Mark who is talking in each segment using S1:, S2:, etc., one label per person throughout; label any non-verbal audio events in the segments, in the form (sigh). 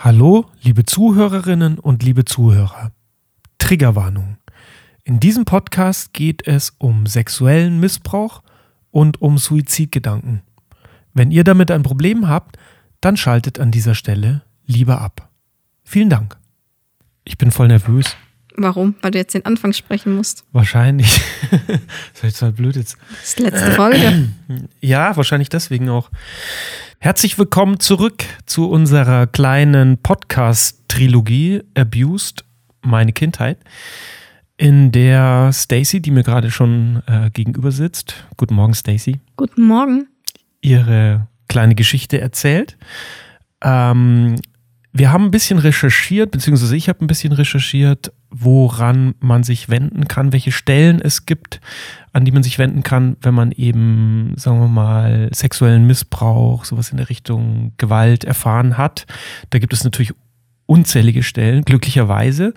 S1: Hallo, liebe Zuhörerinnen und liebe Zuhörer. Triggerwarnung. In diesem Podcast geht es um sexuellen Missbrauch und um Suizidgedanken. Wenn ihr damit ein Problem habt, dann schaltet an dieser Stelle lieber ab. Vielen Dank. Ich bin voll nervös.
S2: Warum? Weil du jetzt den Anfang sprechen musst.
S1: Wahrscheinlich. (laughs) das ist halt blöd jetzt.
S2: Das ist die letzte Folge. (clears throat)
S1: Ja, wahrscheinlich deswegen auch. Herzlich willkommen zurück zu unserer kleinen Podcast-Trilogie Abused, meine Kindheit, in der Stacy, die mir gerade schon äh, gegenüber sitzt, guten Morgen Stacy,
S2: Guten Morgen.
S1: ihre kleine Geschichte erzählt. Ähm, wir haben ein bisschen recherchiert, beziehungsweise ich habe ein bisschen recherchiert, woran man sich wenden kann, welche Stellen es gibt, an die man sich wenden kann, wenn man eben, sagen wir mal, sexuellen Missbrauch, sowas in der Richtung Gewalt erfahren hat. Da gibt es natürlich unzählige Stellen, glücklicherweise.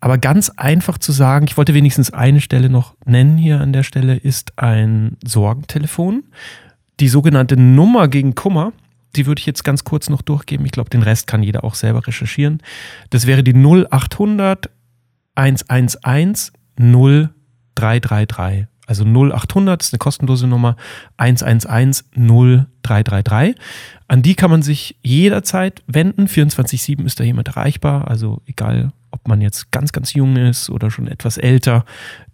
S1: Aber ganz einfach zu sagen, ich wollte wenigstens eine Stelle noch nennen hier an der Stelle, ist ein Sorgentelefon. Die sogenannte Nummer gegen Kummer, die würde ich jetzt ganz kurz noch durchgeben. Ich glaube, den Rest kann jeder auch selber recherchieren. Das wäre die 0800 111 0333. Also 0800 ist eine kostenlose Nummer 111 0333. An die kann man sich jederzeit wenden. 24-7 ist da jemand erreichbar. Also egal, ob man jetzt ganz, ganz jung ist oder schon etwas älter,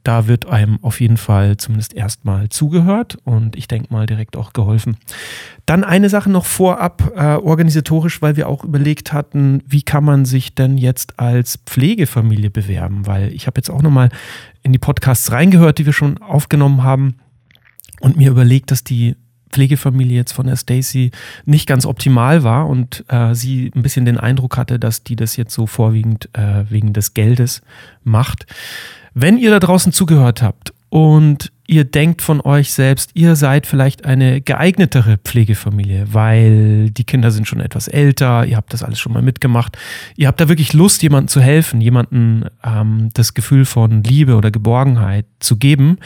S1: da wird einem auf jeden Fall zumindest erstmal zugehört und ich denke mal direkt auch geholfen. Dann eine Sache noch vorab äh, organisatorisch, weil wir auch überlegt hatten, wie kann man sich denn jetzt als Pflegefamilie bewerben, weil ich habe jetzt auch nochmal in die Podcasts reingehört, die wir schon aufgenommen haben und mir überlegt, dass die Pflegefamilie jetzt von der Stacy nicht ganz optimal war und äh, sie ein bisschen den Eindruck hatte, dass die das jetzt so vorwiegend äh, wegen des Geldes macht. Wenn ihr da draußen zugehört habt und ihr denkt von euch selbst, ihr seid vielleicht eine geeignetere Pflegefamilie, weil die Kinder sind schon etwas älter, ihr habt das alles schon mal mitgemacht, ihr habt da wirklich Lust, jemandem zu helfen, jemandem ähm, das Gefühl von Liebe oder Geborgenheit zu geben,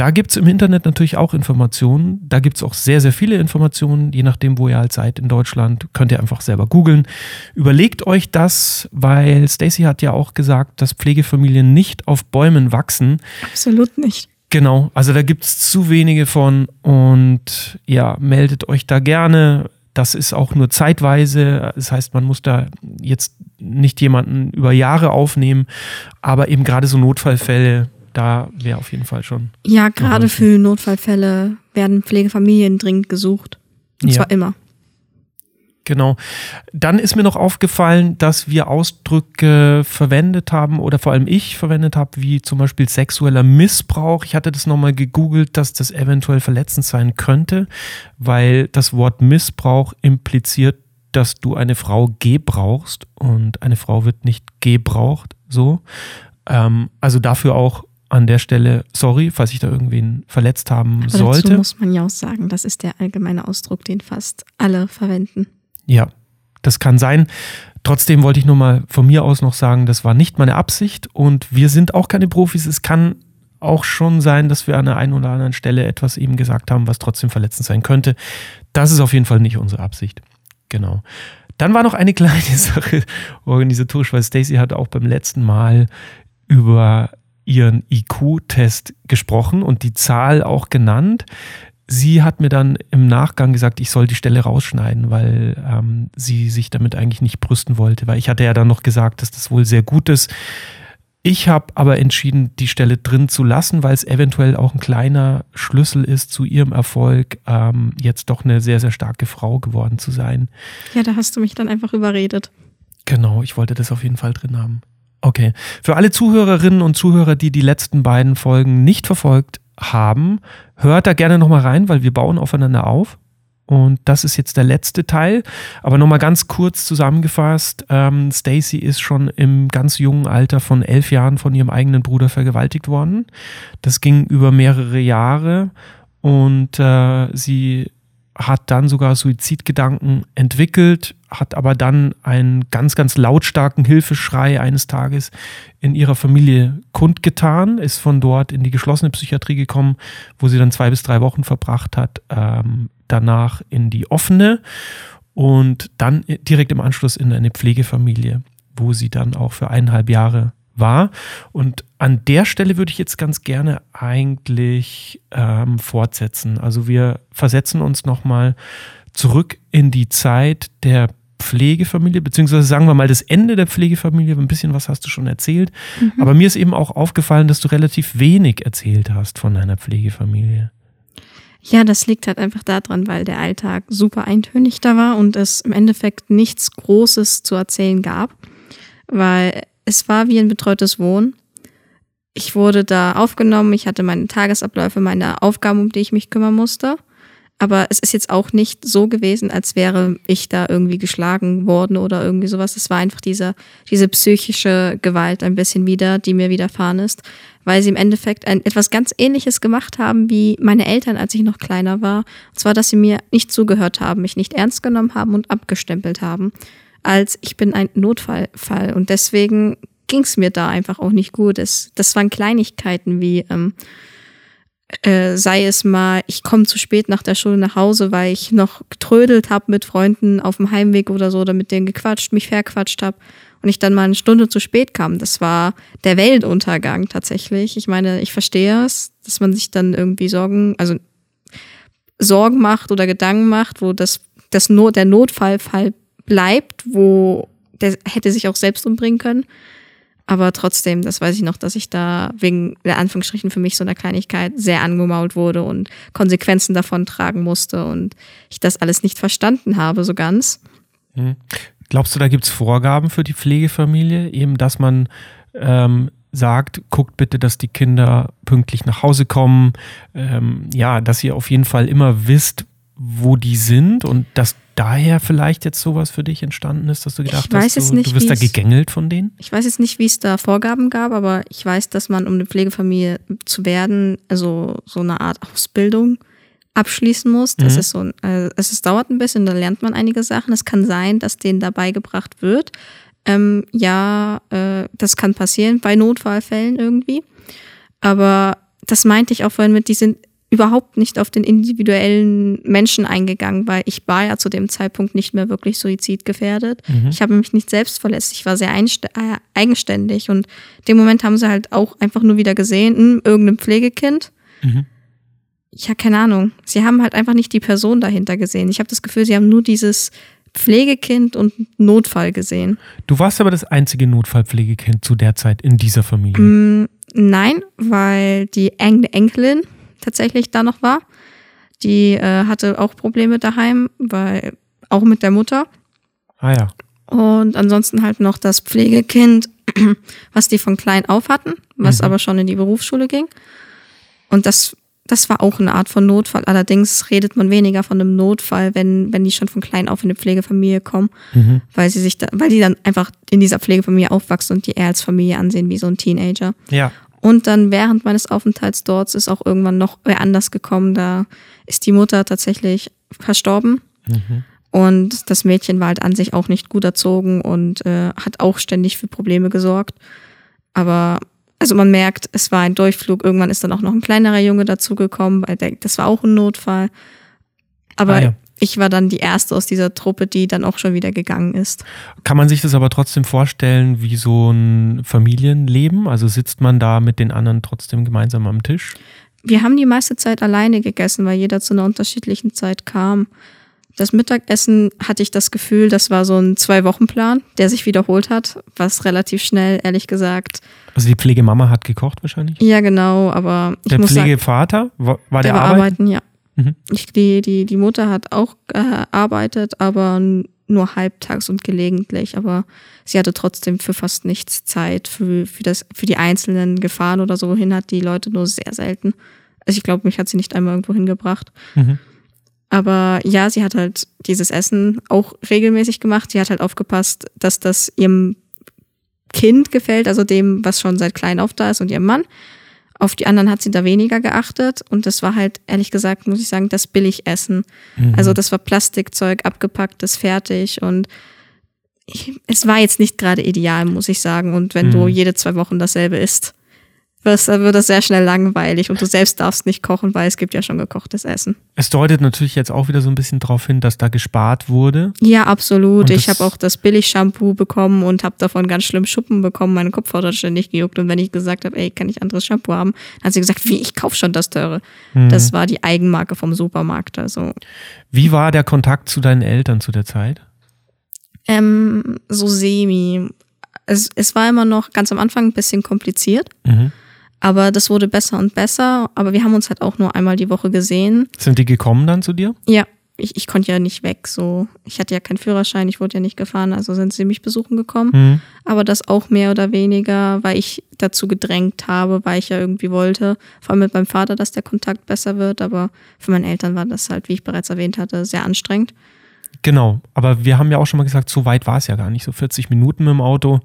S1: da gibt es im Internet natürlich auch Informationen. Da gibt es auch sehr, sehr viele Informationen, je nachdem, wo ihr halt seid in Deutschland. Könnt ihr einfach selber googeln. Überlegt euch das, weil Stacy hat ja auch gesagt, dass Pflegefamilien nicht auf Bäumen wachsen.
S2: Absolut nicht.
S1: Genau, also da gibt es zu wenige von und ja, meldet euch da gerne. Das ist auch nur zeitweise. Das heißt, man muss da jetzt nicht jemanden über Jahre aufnehmen, aber eben gerade so Notfallfälle, da wäre auf jeden Fall schon.
S2: Ja, gerade für Notfallfälle werden Pflegefamilien dringend gesucht. Und
S1: Ja.
S2: zwar immer.
S1: Genau. Dann ist mir noch aufgefallen, dass wir Ausdrücke verwendet haben oder vor allem ich verwendet habe, wie zum Beispiel sexueller Missbrauch. Ich hatte das nochmal gegoogelt, dass das eventuell verletzend sein könnte, weil das Wort Missbrauch impliziert, dass du eine Frau gebrauchst und eine Frau wird nicht gebraucht. So. Ähm, also dafür auch an der Stelle, sorry, falls ich da irgendwen verletzt haben
S2: Aber
S1: sollte.
S2: dazu muss man ja auch sagen, das ist der allgemeine Ausdruck, den fast alle verwenden.
S1: Ja, das kann sein. Trotzdem wollte ich nur mal von mir aus noch sagen, das war nicht meine Absicht und wir sind auch keine Profis. Es kann auch schon sein, dass wir an der einen oder anderen Stelle etwas eben gesagt haben, was trotzdem verletzend sein könnte. Das ist auf jeden Fall nicht unsere Absicht. Genau. Dann war noch eine (laughs) kleine Sache organisatorisch, weil Stacey hat auch beim letzten Mal über ihren IQ-Test gesprochen und die Zahl auch genannt. Sie hat mir dann im Nachgang gesagt, ich soll die Stelle rausschneiden, weil ähm, sie sich damit eigentlich nicht brüsten wollte, weil ich hatte ja dann noch gesagt, dass das wohl sehr gut ist. Ich habe aber entschieden, die Stelle drin zu lassen, weil es eventuell auch ein kleiner Schlüssel ist zu ihrem Erfolg, ähm, jetzt doch eine sehr, sehr starke Frau geworden zu sein.
S2: Ja, da hast du mich dann einfach überredet.
S1: Genau, ich wollte das auf jeden Fall drin haben. Okay. Für alle Zuhörerinnen und Zuhörer, die die letzten beiden Folgen nicht verfolgt haben, hört da gerne nochmal rein, weil wir bauen aufeinander auf. Und das ist jetzt der letzte Teil. Aber nochmal ganz kurz zusammengefasst: ähm, Stacy ist schon im ganz jungen Alter von elf Jahren von ihrem eigenen Bruder vergewaltigt worden. Das ging über mehrere Jahre und äh, sie hat dann sogar Suizidgedanken entwickelt, hat aber dann einen ganz, ganz lautstarken Hilfeschrei eines Tages in ihrer Familie kundgetan, ist von dort in die geschlossene Psychiatrie gekommen, wo sie dann zwei bis drei Wochen verbracht hat, ähm, danach in die offene und dann direkt im Anschluss in eine Pflegefamilie, wo sie dann auch für eineinhalb Jahre war. Und an der Stelle würde ich jetzt ganz gerne eigentlich ähm, fortsetzen. Also wir versetzen uns nochmal zurück in die Zeit der Pflegefamilie, beziehungsweise sagen wir mal das Ende der Pflegefamilie. Ein bisschen was hast du schon erzählt. Mhm. Aber mir ist eben auch aufgefallen, dass du relativ wenig erzählt hast von deiner Pflegefamilie.
S2: Ja, das liegt halt einfach daran, weil der Alltag super eintönig da war und es im Endeffekt nichts Großes zu erzählen gab, weil es war wie ein betreutes Wohnen. Ich wurde da aufgenommen, ich hatte meine Tagesabläufe, meine Aufgaben, um die ich mich kümmern musste. Aber es ist jetzt auch nicht so gewesen, als wäre ich da irgendwie geschlagen worden oder irgendwie sowas. Es war einfach diese, diese psychische Gewalt ein bisschen wieder, die mir widerfahren ist, weil sie im Endeffekt ein, etwas ganz Ähnliches gemacht haben wie meine Eltern, als ich noch kleiner war. Und zwar, dass sie mir nicht zugehört haben, mich nicht ernst genommen haben und abgestempelt haben, als ich bin ein Notfallfall. Und deswegen ging es mir da einfach auch nicht gut. Es, das waren Kleinigkeiten wie, ähm, äh, sei es mal, ich komme zu spät nach der Schule nach Hause, weil ich noch getrödelt habe mit Freunden auf dem Heimweg oder so oder mit denen gequatscht, mich verquatscht habe und ich dann mal eine Stunde zu spät kam. Das war der Weltuntergang tatsächlich. Ich meine, ich verstehe es, dass man sich dann irgendwie Sorgen, also Sorgen macht oder Gedanken macht, wo das, das Not, der Notfallfall bleibt, wo der hätte sich auch selbst umbringen können. Aber trotzdem, das weiß ich noch, dass ich da wegen der Anführungsstrichen für mich so einer Kleinigkeit sehr angemault wurde und Konsequenzen davon tragen musste und ich das alles nicht verstanden habe, so ganz.
S1: Mhm. Glaubst du, da gibt es Vorgaben für die Pflegefamilie, eben, dass man ähm, sagt, guckt bitte, dass die Kinder pünktlich nach Hause kommen, ähm, ja, dass ihr auf jeden Fall immer wisst, wo die sind und dass daher vielleicht jetzt sowas für dich entstanden ist, dass du gedacht hast, du, nicht, du wirst da gegängelt von denen?
S2: Ich weiß jetzt nicht, wie es da Vorgaben gab, aber ich weiß, dass man, um eine Pflegefamilie zu werden, also so eine Art Ausbildung abschließen muss. Das mhm. ist so, äh, es ist, dauert ein bisschen, da lernt man einige Sachen. Es kann sein, dass denen dabei gebracht wird. Ähm, ja, äh, das kann passieren bei Notfallfällen irgendwie. Aber das meinte ich auch vorhin mit, die sind überhaupt nicht auf den individuellen Menschen eingegangen, weil ich war ja zu dem Zeitpunkt nicht mehr wirklich suizidgefährdet. Mhm. Ich habe mich nicht selbst verletzt. Ich war sehr äh, eigenständig und in dem Moment haben sie halt auch einfach nur wieder gesehen, mh, hm, irgendein Pflegekind. Mhm. Ja, keine Ahnung. Sie haben halt einfach nicht die Person dahinter gesehen. Ich habe das Gefühl, sie haben nur dieses Pflegekind und Notfall gesehen.
S1: Du warst aber das einzige Notfallpflegekind zu der Zeit in dieser Familie.
S2: Mm, nein, weil die Enkelin tatsächlich da noch war. Die äh, hatte auch Probleme daheim, weil auch mit der Mutter.
S1: Ah ja.
S2: Und ansonsten halt noch das Pflegekind, (clears throat) was die von klein auf hatten, was mhm. aber schon in die Berufsschule ging. Und das, das war auch eine Art von Notfall. Allerdings redet man weniger von einem Notfall, wenn, wenn die schon von klein auf in eine Pflegefamilie kommen, mhm. weil sie sich da, weil die dann einfach in dieser Pflegefamilie aufwachsen und die eher als Familie ansehen wie so ein Teenager.
S1: Ja.
S2: Und dann während meines Aufenthalts dort ist auch irgendwann noch wer anders gekommen. Da ist die Mutter tatsächlich verstorben. Mhm. Und das Mädchen war halt an sich auch nicht gut erzogen und äh, hat auch ständig für Probleme gesorgt. Aber also man merkt, es war ein Durchflug. Irgendwann ist dann auch noch ein kleinerer Junge dazugekommen, weil der, das war auch ein Notfall. Aber ah, ja ich war dann die erste aus dieser Truppe, die dann auch schon wieder gegangen ist.
S1: Kann man sich das aber trotzdem vorstellen wie so ein Familienleben? Also sitzt man da mit den anderen trotzdem gemeinsam am Tisch?
S2: Wir haben die meiste Zeit alleine gegessen, weil jeder zu einer unterschiedlichen Zeit kam. Das Mittagessen hatte ich das Gefühl, das war so ein Zwei-Wochen-Plan, der sich wiederholt hat, was relativ schnell, ehrlich gesagt.
S1: Also die Pflegemama hat gekocht wahrscheinlich?
S2: Ja, genau, aber
S1: ich Der Pflegevater war der, der
S2: arbeiten? arbeiten? Ja. Mhm. Ich, die, die, die Mutter hat auch gearbeitet, aber nur halbtags und gelegentlich. Aber sie hatte trotzdem für fast nichts Zeit. Für, für, das, für die einzelnen Gefahren oder so hin hat die Leute nur sehr selten. Also ich glaube, mich hat sie nicht einmal irgendwo hingebracht. Mhm. Aber ja, sie hat halt dieses Essen auch regelmäßig gemacht. Sie hat halt aufgepasst, dass das ihrem Kind gefällt, also dem, was schon seit klein auf da ist und ihrem Mann. Auf die anderen hat sie da weniger geachtet und das war halt, ehrlich gesagt, muss ich sagen, das Billigessen. Mhm. Also das war Plastikzeug, abgepacktes, fertig und ich, es war jetzt nicht gerade ideal, muss ich sagen. Und wenn mhm. du jede zwei Wochen dasselbe isst, dann wird das sehr schnell langweilig und du selbst darfst nicht kochen, weil es gibt ja schon gekochtes Essen.
S1: Es deutet natürlich jetzt auch wieder so ein bisschen darauf hin, dass da gespart wurde.
S2: Ja, absolut. Ich habe auch das Billig-Shampoo bekommen und habe davon ganz schlimm Schuppen bekommen. Meine Kopfhaut hat ständig gejuckt. Und wenn ich gesagt habe, ey, kann ich anderes Shampoo haben, dann hat sie gesagt, wie, ich kaufe schon das teure. Mhm. Das war die Eigenmarke vom Supermarkt. Also.
S1: Wie war der Kontakt zu deinen Eltern zu der Zeit?
S2: Ähm, so semi. Es, es war immer noch ganz am Anfang ein bisschen kompliziert. Mhm aber das wurde besser und besser. Aber wir haben uns halt auch nur einmal die Woche gesehen.
S1: Sind die gekommen dann zu dir?
S2: Ja. Ich, ich konnte ja nicht weg. So, ich hatte ja keinen Führerschein, ich wurde ja nicht gefahren, also sind sie mich besuchen gekommen. Mhm. Aber das auch mehr oder weniger, weil ich dazu gedrängt habe, weil ich ja irgendwie wollte. Vor allem mit meinem Vater, dass der Kontakt besser wird. Aber für meine Eltern war das halt, wie ich bereits erwähnt hatte, sehr anstrengend.
S1: Genau, aber wir haben ja auch schon mal gesagt, so weit war es ja gar nicht, so 40 Minuten mit dem Auto,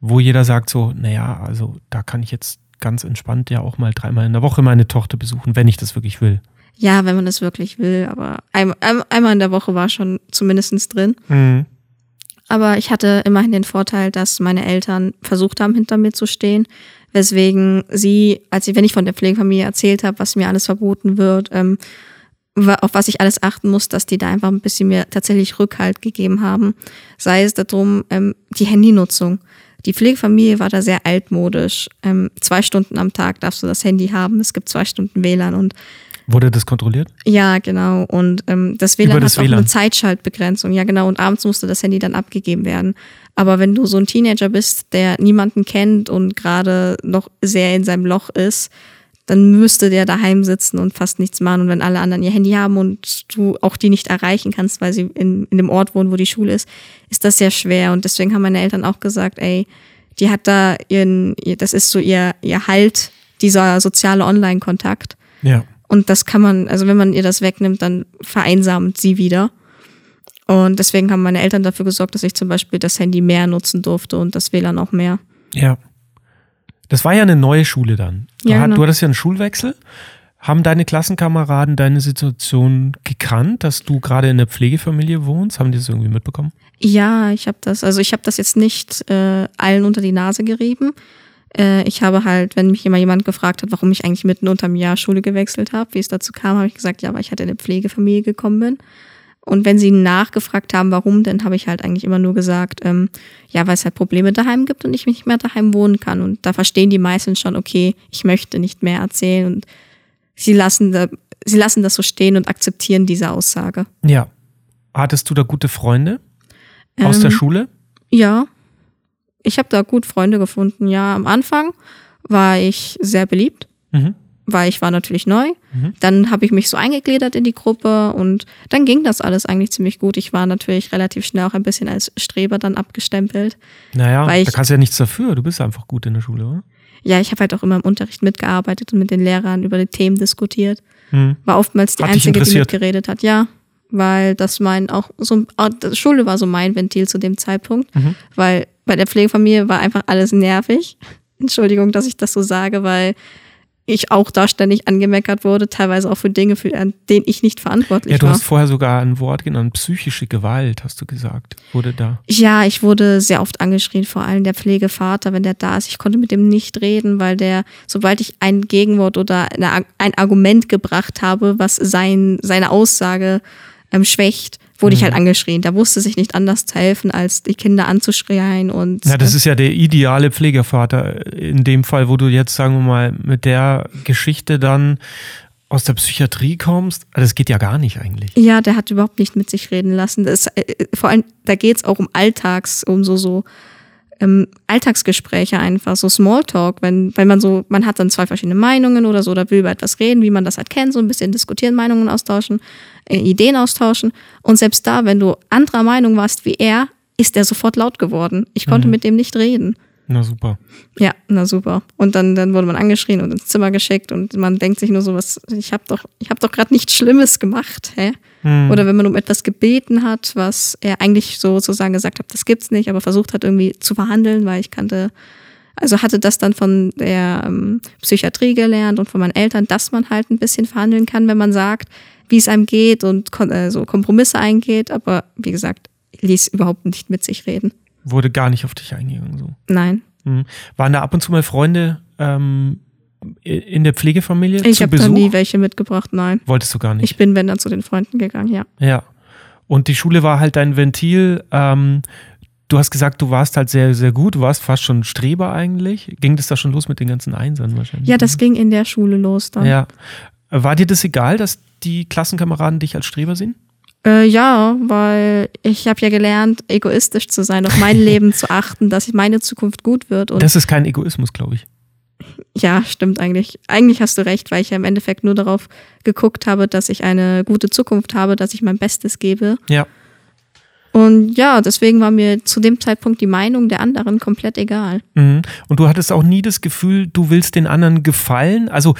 S1: wo jeder sagt so, naja, also da kann ich jetzt ganz entspannt ja auch mal dreimal in der Woche meine Tochter besuchen, wenn ich das wirklich will.
S2: Ja, wenn man das wirklich will, aber einmal, einmal in der Woche war schon zumindest drin. Mhm. Aber ich hatte immerhin den Vorteil, dass meine Eltern versucht haben, hinter mir zu stehen, weswegen sie, als ich, wenn ich von der Pflegefamilie erzählt habe, was mir alles verboten wird, ähm, auf was ich alles achten muss, dass die da einfach ein bisschen mir tatsächlich Rückhalt gegeben haben. Sei es darum, ähm, die Handynutzung. Die Pflegefamilie war da sehr altmodisch. Ähm, zwei Stunden am Tag darfst du das Handy haben. Es gibt zwei Stunden WLAN und
S1: Wurde das kontrolliert?
S2: Ja, genau. Und ähm, das WLAN das hat WLAN. auch eine Zeitschaltbegrenzung. Ja, genau. Und abends musste das Handy dann abgegeben werden. Aber wenn du so ein Teenager bist, der niemanden kennt und gerade noch sehr in seinem Loch ist, dann müsste der daheim sitzen und fast nichts machen. Und wenn alle anderen ihr Handy haben und du auch die nicht erreichen kannst, weil sie in, in dem Ort wohnen, wo die Schule ist, ist das sehr schwer. Und deswegen haben meine Eltern auch gesagt, ey, die hat da ihren, das ist so ihr, ihr Halt, dieser soziale Online-Kontakt.
S1: Ja.
S2: Und das kann man, also wenn man ihr das wegnimmt, dann vereinsamt sie wieder. Und deswegen haben meine Eltern dafür gesorgt, dass ich zum Beispiel das Handy mehr nutzen durfte und das WLAN auch mehr.
S1: Ja. Das war ja eine neue Schule dann. Du, ja, genau. du hattest ja einen Schulwechsel. Haben deine Klassenkameraden deine Situation gekannt, dass du gerade in der Pflegefamilie wohnst? Haben die das irgendwie mitbekommen?
S2: Ja, ich habe das. Also ich habe das jetzt nicht äh, allen unter die Nase gerieben. Äh, ich habe halt, wenn mich immer jemand gefragt hat, warum ich eigentlich mitten unter dem Jahr Schule gewechselt habe, wie es dazu kam, habe ich gesagt, ja, weil ich halt in eine Pflegefamilie gekommen bin. Und wenn sie nachgefragt haben, warum, dann habe ich halt eigentlich immer nur gesagt, ähm, ja, weil es halt Probleme daheim gibt und ich nicht mehr daheim wohnen kann. Und da verstehen die meisten schon, okay, ich möchte nicht mehr erzählen und sie lassen, da, sie lassen das so stehen und akzeptieren diese Aussage.
S1: Ja. Hattest du da gute Freunde aus ähm, der Schule?
S2: Ja. Ich habe da gut Freunde gefunden. Ja, am Anfang war ich sehr beliebt. Mhm weil ich war natürlich neu. Mhm. Dann habe ich mich so eingegliedert in die Gruppe und dann ging das alles eigentlich ziemlich gut. Ich war natürlich relativ schnell auch ein bisschen als Streber dann abgestempelt.
S1: Naja, ich, da kannst du ja nichts dafür. Du bist einfach gut in der Schule, oder?
S2: Ja, ich habe halt auch immer im Unterricht mitgearbeitet und mit den Lehrern über die Themen diskutiert. Mhm. War oftmals die hat Einzige, die mitgeredet hat. Ja, weil das mein auch so Schule war so mein Ventil zu dem Zeitpunkt, mhm. weil bei der Pflegefamilie war einfach alles nervig. (laughs) Entschuldigung, dass ich das so sage, weil ich auch da ständig angemeckert wurde, teilweise auch für Dinge, für denen ich nicht verantwortlich war.
S1: Ja, du
S2: war.
S1: hast vorher sogar ein Wort genannt, psychische Gewalt, hast du gesagt, wurde da.
S2: Ja, ich wurde sehr oft angeschrien, vor allem der Pflegevater, wenn der da ist. Ich konnte mit dem nicht reden, weil der, sobald ich ein Gegenwort oder eine, ein Argument gebracht habe, was sein, seine Aussage ähm, schwächt, wurde mhm. ich halt angeschrien. Da wusste sich nicht anders zu helfen, als die Kinder anzuschreien und.
S1: Ja, das ist ja der ideale Pflegevater in dem Fall, wo du jetzt, sagen wir mal, mit der Geschichte dann aus der Psychiatrie kommst, das geht ja gar nicht eigentlich.
S2: Ja, der hat überhaupt nicht mit sich reden lassen. Das, äh, vor allem, da geht es auch um Alltags, um so, so ähm, Alltagsgespräche einfach, so Smalltalk, wenn, wenn man so, man hat dann zwei verschiedene Meinungen oder so, oder will über etwas reden, wie man das halt kennt, so ein bisschen diskutieren, Meinungen austauschen, äh, Ideen austauschen. Und selbst da, wenn du anderer Meinung warst wie er, ist er sofort laut geworden. Ich konnte mhm. mit dem nicht reden.
S1: Na super.
S2: Ja, na super. Und dann, dann wurde man angeschrien und ins Zimmer geschickt und man denkt sich nur so, was, ich habe doch, ich habe doch gerade nichts Schlimmes gemacht, hä? Hm. Oder wenn man um etwas gebeten hat, was er eigentlich sozusagen gesagt hat, das gibt's nicht, aber versucht hat irgendwie zu verhandeln, weil ich kannte, also hatte das dann von der ähm, Psychiatrie gelernt und von meinen Eltern, dass man halt ein bisschen verhandeln kann, wenn man sagt, wie es einem geht und äh, so Kompromisse eingeht, aber wie gesagt, ließ überhaupt nicht mit sich reden.
S1: Wurde gar nicht auf dich eingegangen so.
S2: Nein.
S1: Mhm. Waren da ab und zu mal Freunde ähm, in der Pflegefamilie
S2: Ich
S1: zu
S2: habe da nie welche mitgebracht, nein.
S1: Wolltest du gar nicht?
S2: Ich bin, wenn dann zu den Freunden gegangen, ja.
S1: Ja. Und die Schule war halt dein Ventil. Ähm, du hast gesagt, du warst halt sehr, sehr gut. Du warst fast schon Streber eigentlich. Ging das da schon los mit den ganzen Einsern wahrscheinlich?
S2: Ja, das ging in der Schule los dann.
S1: Ja. War dir das egal, dass die Klassenkameraden dich als Streber sehen?
S2: Äh, ja, weil ich habe ja gelernt, egoistisch zu sein, auf mein (laughs) Leben zu achten, dass meine Zukunft gut wird. Und
S1: Das ist kein Egoismus, glaube ich.
S2: Ja, stimmt eigentlich. Eigentlich hast du recht, weil ich ja im Endeffekt nur darauf geguckt habe, dass ich eine gute Zukunft habe, dass ich mein Bestes gebe.
S1: Ja.
S2: Und ja, deswegen war mir zu dem Zeitpunkt die Meinung der anderen komplett egal.
S1: Mhm. Und du hattest auch nie das Gefühl, du willst den anderen gefallen. Also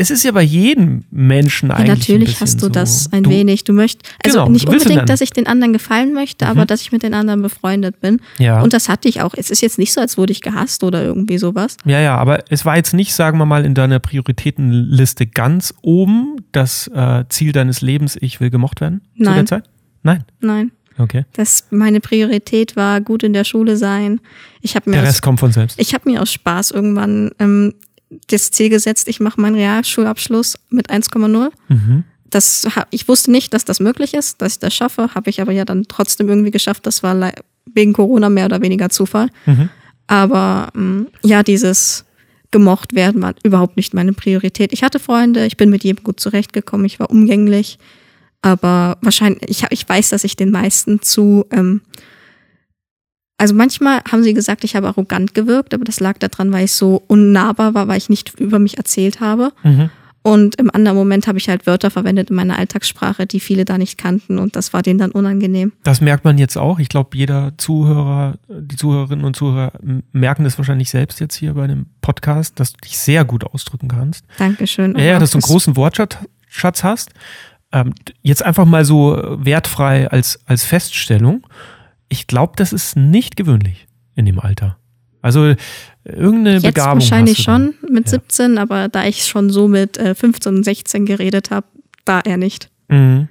S1: es ist ja bei jedem Menschen
S2: Ja,
S1: eigentlich. ein
S2: natürlich hast du
S1: so.
S2: das ein
S1: du,
S2: wenig. Du möchtest, also
S1: Genau,
S2: nicht unbedingt, dass ich den anderen gefallen möchte, aber
S1: Mhm.
S2: dass ich mit den anderen befreundet bin.
S1: Ja.
S2: Und das hatte ich auch. Es ist jetzt nicht so, als wurde ich gehasst oder irgendwie sowas.
S1: Ja, ja, aber es war jetzt nicht, sagen wir mal, in deiner Prioritätenliste ganz oben das äh, Ziel deines Lebens, ich will gemocht werden zu der
S2: Nein.
S1: Zeit? Nein.
S2: Nein.
S1: Okay.
S2: Das, meine Priorität war gut in der Schule sein. Ich habe mir,
S1: Der
S2: aus,
S1: Rest kommt von selbst.
S2: ich hab mir aus Spaß irgendwann ähm, das Ziel gesetzt, ich mache meinen Realschulabschluss mit 1,0.
S1: Mhm.
S2: Das, ich wusste nicht, dass das möglich ist, dass ich das schaffe. Habe ich aber ja dann trotzdem irgendwie geschafft. Das war wegen Corona mehr oder weniger Zufall.
S1: Mhm.
S2: Aber ähm, ja, dieses gemocht werden war überhaupt nicht meine Priorität. Ich hatte Freunde, ich bin mit jedem gut zurechtgekommen, ich war umgänglich. Aber wahrscheinlich, ich, ich weiß, dass ich den meisten zu. Ähm, also manchmal haben sie gesagt, ich habe arrogant gewirkt, aber das lag daran, weil ich so unnahbar war, weil ich nicht über mich erzählt habe.
S1: Mhm.
S2: Und im anderen Moment habe ich halt Wörter verwendet in meiner Alltagssprache, die viele da nicht kannten und das war denen dann unangenehm.
S1: Das merkt man jetzt auch. Ich glaube, jeder Zuhörer, die Zuhörerinnen und Zuhörer merken das wahrscheinlich selbst jetzt hier bei dem Podcast, dass du dich sehr gut ausdrücken kannst.
S2: Dankeschön.
S1: Ja, ja, dass du einen großen Wortschatz Schatz hast. Ähm, jetzt einfach mal so äh, wertfrei als, als Feststellung. Ich glaube, das ist nicht gewöhnlich in dem Alter. Also äh, irgendeine
S2: Jetzt
S1: Begabung
S2: wahrscheinlich schon mit
S1: Ja.
S2: 17, aber da ich schon so mit äh, 15 und 16 geredet habe, da eher nicht.
S1: Mhm.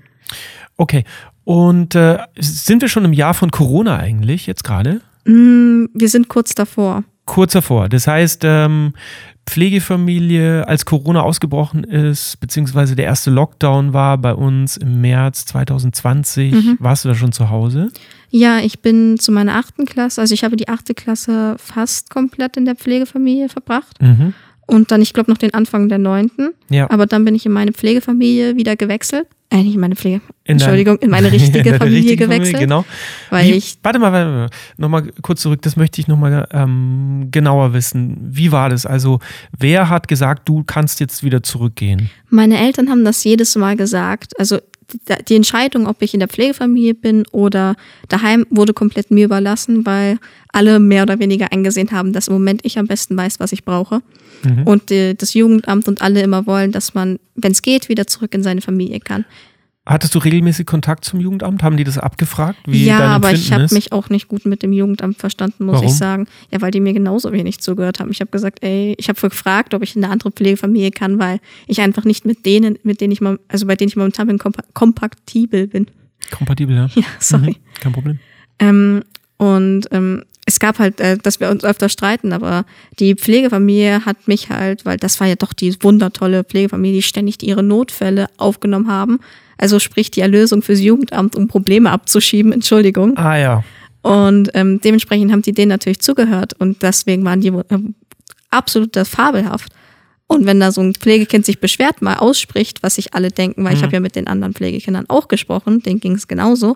S1: Okay. Und äh, sind wir schon im Jahr von Corona eigentlich jetzt gerade?
S2: Mm, wir sind kurz davor.
S1: Kurz davor. Das heißt, ähm, Pflegefamilie, als Corona ausgebrochen ist, beziehungsweise der erste Lockdown war bei uns im März 2020,
S2: Mhm.
S1: warst du da schon zu Hause?
S2: Ja, ich bin zu meiner achten Klasse, also ich habe die achte Klasse fast komplett in der Pflegefamilie verbracht
S1: Mhm.
S2: Und dann, ich glaube, noch den Anfang der neunten.
S1: Ja.
S2: Aber dann bin ich in meine Pflegefamilie wieder gewechselt. Äh, nicht in meine Pflege,
S1: In
S2: Entschuldigung, in meine richtige (laughs)
S1: In
S2: Familie
S1: richtige
S2: gewechselt.
S1: genau.
S2: Weil
S1: Wie,
S2: ich,
S1: warte mal, warte mal. Nochmal kurz zurück, das möchte ich nochmal ähm, genauer wissen. Wie war das? Also, wer hat gesagt, du kannst jetzt wieder zurückgehen?
S2: meine Eltern haben das jedes Mal gesagt. Also die- Entscheidung, ob ich in der Pflegefamilie bin oder daheim, wurde komplett mir überlassen, weil alle mehr oder weniger eingesehen haben, dass im Moment ich am besten weiß, was ich brauche.
S1: Mhm.
S2: Und äh, das Jugendamt und alle immer wollen, dass man, wenn es geht, wieder zurück in seine Familie kann.
S1: Hattest du regelmäßig Kontakt zum Jugendamt? Haben die das abgefragt? Wie
S2: ja, aber ich habe mich auch nicht gut mit dem Jugendamt verstanden, muss
S1: Warum?
S2: ich sagen. Ja, weil die mir genauso wenig zugehört haben. Ich habe gesagt, ey, ich habe gefragt, ob ich in eine andere Pflegefamilie kann, weil ich einfach nicht mit denen, mit denen ich mal, also bei denen ich momentan bin, kompa kompatibel bin.
S1: Kompatibel, ja. (laughs)
S2: Ja, sorry.
S1: Mhm, kein Problem.
S2: Ähm, und ähm, es gab halt, äh, dass wir uns öfter streiten, aber die Pflegefamilie hat mich halt, weil das war ja doch die wundertolle Pflegefamilie, die ständig ihre Notfälle aufgenommen haben. Also sprich die Erlösung fürs Jugendamt, um Probleme abzuschieben, Entschuldigung.
S1: Ah ja.
S2: Und ähm, dementsprechend haben die denen natürlich zugehört und deswegen waren die ähm, absolut das fabelhaft. Und wenn da so ein Pflegekind sich beschwert, mal ausspricht, was sich alle denken, weil ich
S1: Mhm.
S2: habe ja mit den anderen Pflegekindern auch gesprochen, denen ging es genauso,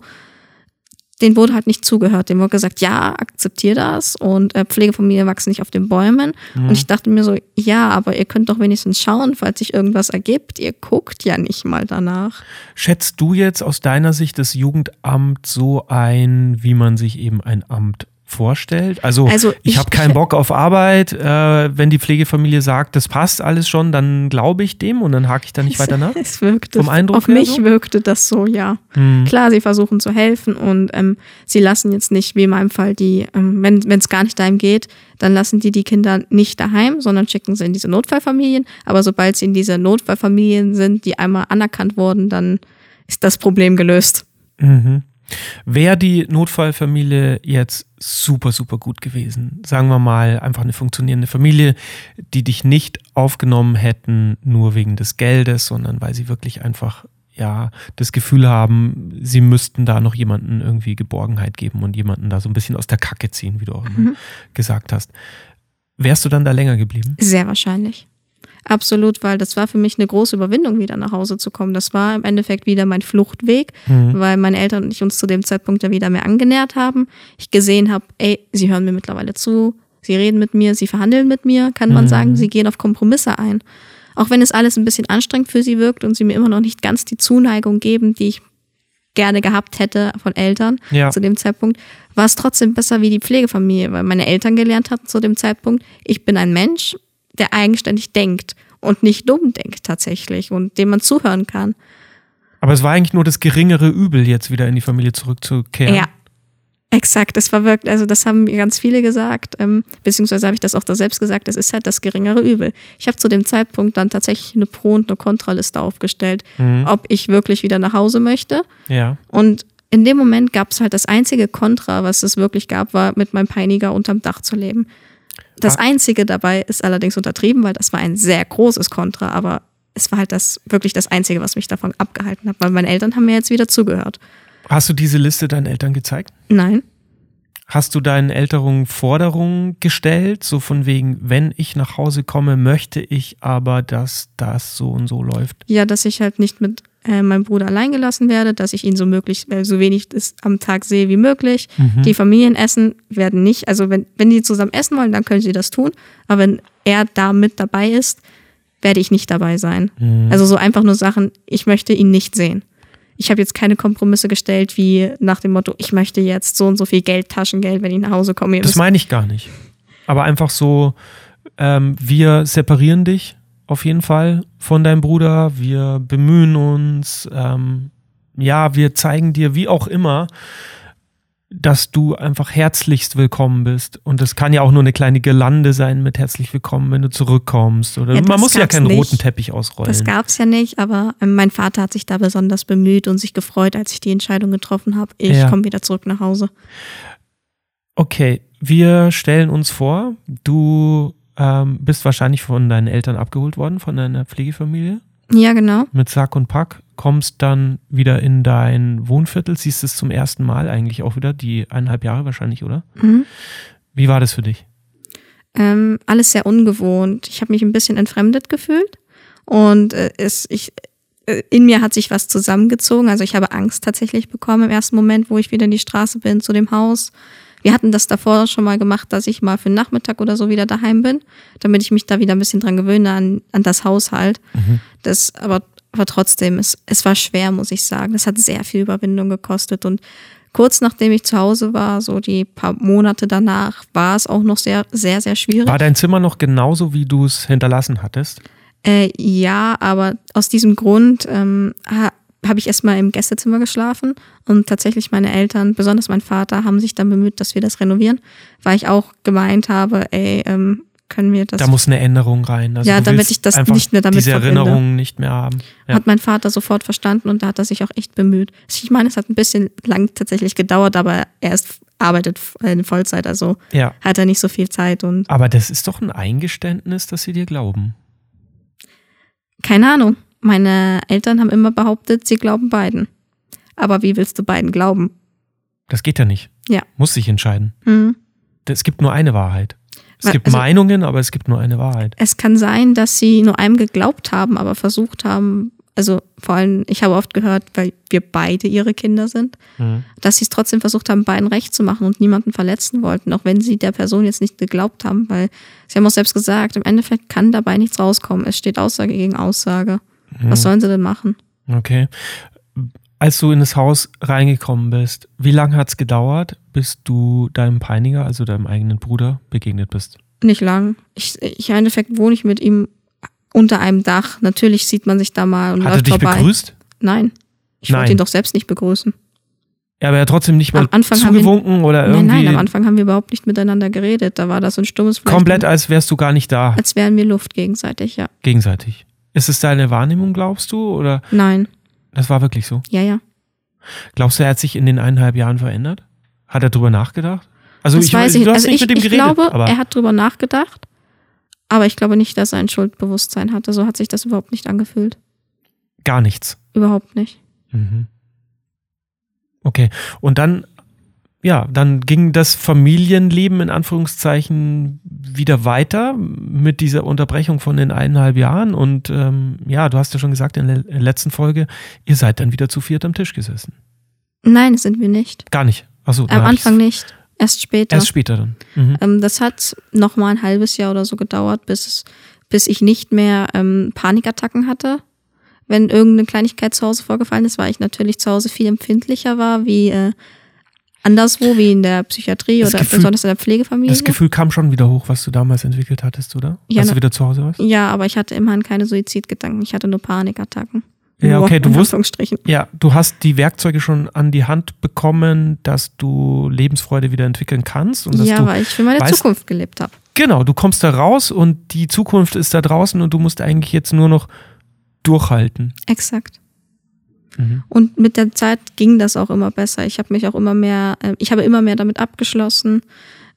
S2: den wurde halt nicht zugehört. Dem wurde gesagt, ja, akzeptier das und äh, Pflegefamilien wachsen nicht auf den Bäumen.
S1: Mhm.
S2: Und ich dachte mir so, ja, aber ihr könnt doch wenigstens schauen, falls sich irgendwas ergibt. Ihr guckt ja nicht mal danach.
S1: Schätzt du jetzt aus deiner Sicht das Jugendamt so ein, wie man sich eben ein Amt vorstellt? Also,
S2: Also
S1: ich
S2: ich-
S1: habe keinen Bock auf Arbeit. Äh, wenn die Pflegefamilie sagt, das passt alles schon, dann glaube ich dem und dann hake ich da nicht weiter nach. (laughs)
S2: Es wirkte,
S1: Vom Eindruck
S2: auf mich
S1: so?
S2: wirkte das so, ja.
S1: Hm.
S2: Klar, sie versuchen zu helfen und ähm, sie lassen jetzt nicht, wie in meinem Fall, die, ähm, wenn es gar nicht daheim geht, dann lassen die die Kinder nicht daheim, sondern schicken sie in diese Notfallfamilien. Aber sobald sie in diese Notfallfamilien sind, die einmal anerkannt wurden, dann ist das Problem gelöst.
S1: Mhm. Wäre die Notfallfamilie jetzt super, super gut gewesen? Sagen wir mal, einfach eine funktionierende Familie, die dich nicht aufgenommen hätten, nur wegen des Geldes, sondern weil sie wirklich einfach ja, das Gefühl haben, sie müssten da noch jemanden irgendwie Geborgenheit geben und jemanden da so ein bisschen aus der Kacke ziehen, wie du auch mhm. gesagt hast. Wärst du dann da länger geblieben?
S2: Sehr wahrscheinlich. Absolut, weil das war für mich eine große Überwindung, wieder nach Hause zu kommen. Das war im Endeffekt wieder mein Fluchtweg, mhm. weil meine Eltern und ich uns zu dem Zeitpunkt ja wieder mehr angenähert haben. Ich gesehen habe, ey, sie hören mir mittlerweile zu, sie reden mit mir, sie verhandeln mit mir, kann man mhm. sagen, sie gehen auf Kompromisse ein. Auch wenn es alles ein bisschen anstrengend für sie wirkt und sie mir immer noch nicht ganz die Zuneigung geben, die ich gerne gehabt hätte von Eltern ja. zu dem Zeitpunkt, war es trotzdem besser wie die Pflegefamilie, weil meine Eltern gelernt hatten zu dem Zeitpunkt, ich bin ein Mensch, der eigenständig denkt und nicht dumm denkt tatsächlich und dem man zuhören kann.
S1: Aber es war eigentlich nur das geringere Übel, jetzt wieder in die Familie zurückzukehren.
S2: Ja, exakt. Das war wirklich, also das haben mir ganz viele gesagt, ähm, beziehungsweise habe ich das auch da selbst gesagt, das ist halt das geringere Übel. Ich habe zu dem Zeitpunkt dann tatsächlich eine Pro- und eine Kontraliste aufgestellt, mhm. ob ich wirklich wieder nach Hause möchte.
S1: Ja.
S2: Und in dem Moment gab es halt das einzige Kontra, was es wirklich gab, war mit meinem Peiniger unterm Dach zu leben. Das ah. Einzige dabei ist allerdings untertrieben, weil das war ein sehr großes Kontra, aber es war halt das wirklich das Einzige, was mich davon abgehalten hat, weil meine Eltern haben mir jetzt wieder zugehört.
S1: Hast du diese Liste deinen Eltern gezeigt?
S2: Nein.
S1: Hast du deinen Eltern Forderungen gestellt, so von wegen, wenn ich nach Hause komme, möchte ich aber, dass das so und so läuft?
S2: Ja, dass ich halt nicht mit äh, meinem Bruder allein gelassen werde, dass ich ihn so möglich, äh, so wenig am Tag sehe wie möglich. Mhm. Die Familienessen werden nicht, also wenn, wenn die zusammen essen wollen, dann können sie das tun. Aber wenn er da mit dabei ist, werde ich nicht dabei sein. Mhm. Also so einfach nur Sachen, ich möchte ihn nicht sehen. Ich habe jetzt keine Kompromisse gestellt, wie nach dem Motto, ich möchte jetzt so und so viel Geld, Taschengeld, wenn ich nach Hause komme.
S1: Das meine ich gar nicht. Aber einfach so, ähm, wir separieren dich auf jeden Fall von deinem Bruder. Wir bemühen uns. Ähm, ja, wir zeigen dir, wie auch immer, dass du einfach herzlichst willkommen bist. Und das kann ja auch nur eine kleine Gelande sein mit herzlich willkommen, wenn du zurückkommst. Oder ja, man muss ja keinen nicht. roten Teppich ausrollen.
S2: Das gab es ja nicht, aber ähm, mein Vater hat sich da besonders bemüht und sich gefreut, als ich die Entscheidung getroffen habe. Ich ja. komme wieder zurück nach Hause.
S1: Okay, wir stellen uns vor, du ähm, bist wahrscheinlich von deinen Eltern abgeholt worden, von deiner Pflegefamilie.
S2: Ja, genau.
S1: Mit Sack und Pack, kommst dann wieder in dein Wohnviertel, siehst es zum ersten Mal eigentlich auch wieder, die eineinhalb Jahre wahrscheinlich, oder? Mhm. Wie war das für dich?
S2: Ähm, alles sehr ungewohnt. Ich habe mich ein bisschen entfremdet gefühlt und äh, es, ich, äh, in mir hat sich was zusammengezogen. Also ich habe Angst tatsächlich bekommen im ersten Moment, wo ich wieder in die Straße bin zu dem Haus. Wir hatten das davor schon mal gemacht, dass ich mal für den Nachmittag oder so wieder daheim bin, damit ich mich da wieder ein bisschen dran gewöhne an, an das Haushalt. Mhm. Das, aber, aber trotzdem, es, es war schwer, muss ich sagen. Es hat sehr viel Überwindung gekostet und kurz nachdem ich zu Hause war, so die paar Monate danach, war es auch noch sehr, sehr, sehr schwierig.
S1: War dein Zimmer noch genauso, wie du es hinterlassen hattest?
S2: Äh, ja, aber aus diesem Grund ähm, habe ich erstmal im Gästezimmer geschlafen und tatsächlich meine Eltern, besonders mein Vater, haben sich dann bemüht, dass wir das renovieren, weil ich auch gemeint habe, ey, ähm, können wir das.
S1: Da muss eine Änderung rein.
S2: Also ja, damit ich das nicht mehr damit
S1: diese verbinde. Erinnerungen nicht mehr haben.
S2: Ja. Hat mein Vater sofort verstanden und da hat er sich auch echt bemüht. Ich meine, es hat ein bisschen lang tatsächlich gedauert, aber er ist, arbeitet in Vollzeit, also ja. hat er nicht so viel Zeit und.
S1: Aber das ist doch ein Eingeständnis, dass sie dir glauben.
S2: Keine Ahnung. Meine Eltern haben immer behauptet, sie glauben beiden. Aber wie willst du beiden glauben?
S1: Das geht ja nicht.
S2: Ja.
S1: Muss sich entscheiden. Mhm. Es gibt nur eine Wahrheit. Es gibt also, Meinungen, aber es gibt nur eine Wahrheit.
S2: Es kann sein, dass sie nur einem geglaubt haben, aber versucht haben, also vor allem, ich habe oft gehört, weil wir beide ihre Kinder sind, mhm. dass sie es trotzdem versucht haben, beiden recht zu machen und niemanden verletzen wollten, auch wenn sie der Person jetzt nicht geglaubt haben, weil sie haben auch selbst gesagt, im Endeffekt kann dabei nichts rauskommen. Es steht Aussage gegen Aussage. Was sollen sie denn machen?
S1: Okay. Als du in das Haus reingekommen bist, wie lange hat es gedauert, bis du deinem Peiniger, also deinem eigenen Bruder, begegnet bist?
S2: Nicht lang. Ich, ich im Endeffekt wohne ich mit ihm unter einem Dach. Natürlich sieht man sich da mal und
S1: hat läuft er dich vorbei. begrüßt?
S2: Nein. Ich wollte ihn doch selbst nicht begrüßen.
S1: Ja, aber er hat trotzdem nicht mal zugewunken wir, oder irgendwie.
S2: Nein, nein, am Anfang haben wir überhaupt nicht miteinander geredet. Da war das so ein stummes.
S1: Komplett, als wärst du gar nicht da.
S2: Als wären wir Luft gegenseitig, ja.
S1: Gegenseitig. Ist es deine Wahrnehmung, glaubst du? Oder?
S2: Nein.
S1: Das war wirklich so?
S2: Ja, ja.
S1: Glaubst du, er hat sich in den eineinhalb Jahren verändert? Hat er drüber nachgedacht? Also
S2: das
S1: ich,
S2: weiß ich
S1: du hast
S2: Also
S1: nicht
S2: ich,
S1: mit ihm
S2: ich
S1: geredet,
S2: glaube,
S1: aber
S2: er hat drüber nachgedacht, aber ich glaube nicht, dass er ein Schuldbewusstsein hatte. So hat sich das überhaupt nicht angefühlt.
S1: gar nichts.
S2: Überhaupt nicht.
S1: Mhm. Okay. Und dann, ja, dann ging das Familienleben in Anführungszeichen wieder weiter mit dieser Unterbrechung von den eineinhalb Jahren. Und ähm, ja, du hast ja schon gesagt in der letzten Folge, ihr seid dann wieder zu viert am Tisch gesessen.
S2: Nein, sind wir nicht.
S1: Gar nicht. Achso,
S2: Am Anfang nicht. Erst später.
S1: Erst später dann. Mhm.
S2: Ähm, das hat noch mal ein halbes Jahr oder so gedauert, bis, es- bis ich nicht mehr ähm, Panikattacken hatte. Wenn irgendeine Kleinigkeit zu Hause vorgefallen ist, weil ich natürlich zu Hause viel empfindlicher war, wie äh, anderswo, wie in der Psychiatrie
S1: Das
S2: oder
S1: Gefühl-
S2: besonders in der Pflegefamilie.
S1: Das Gefühl kam schon wieder hoch, was du damals entwickelt hattest, oder?
S2: Ja,
S1: Als du wieder zu Hause warst?
S2: ja, aber ich hatte immerhin keine Suizidgedanken. Ich hatte nur Panikattacken.
S1: Ja, okay, du
S2: in
S1: wusst-
S2: Anführungsstrichen.
S1: Ja, du hast die Werkzeuge schon an die Hand bekommen, dass du Lebensfreude wieder entwickeln kannst und dass
S2: Ja,
S1: du
S2: weil ich für meine
S1: weißt-
S2: Zukunft gelebt habe.
S1: genau, du kommst da raus und die Zukunft ist da draußen und du musst eigentlich jetzt nur noch durchhalten.
S2: Exakt.
S1: Mhm.
S2: Und mit der Zeit ging das auch immer besser. Ich habe mich auch immer mehr, äh, ich habe immer mehr damit abgeschlossen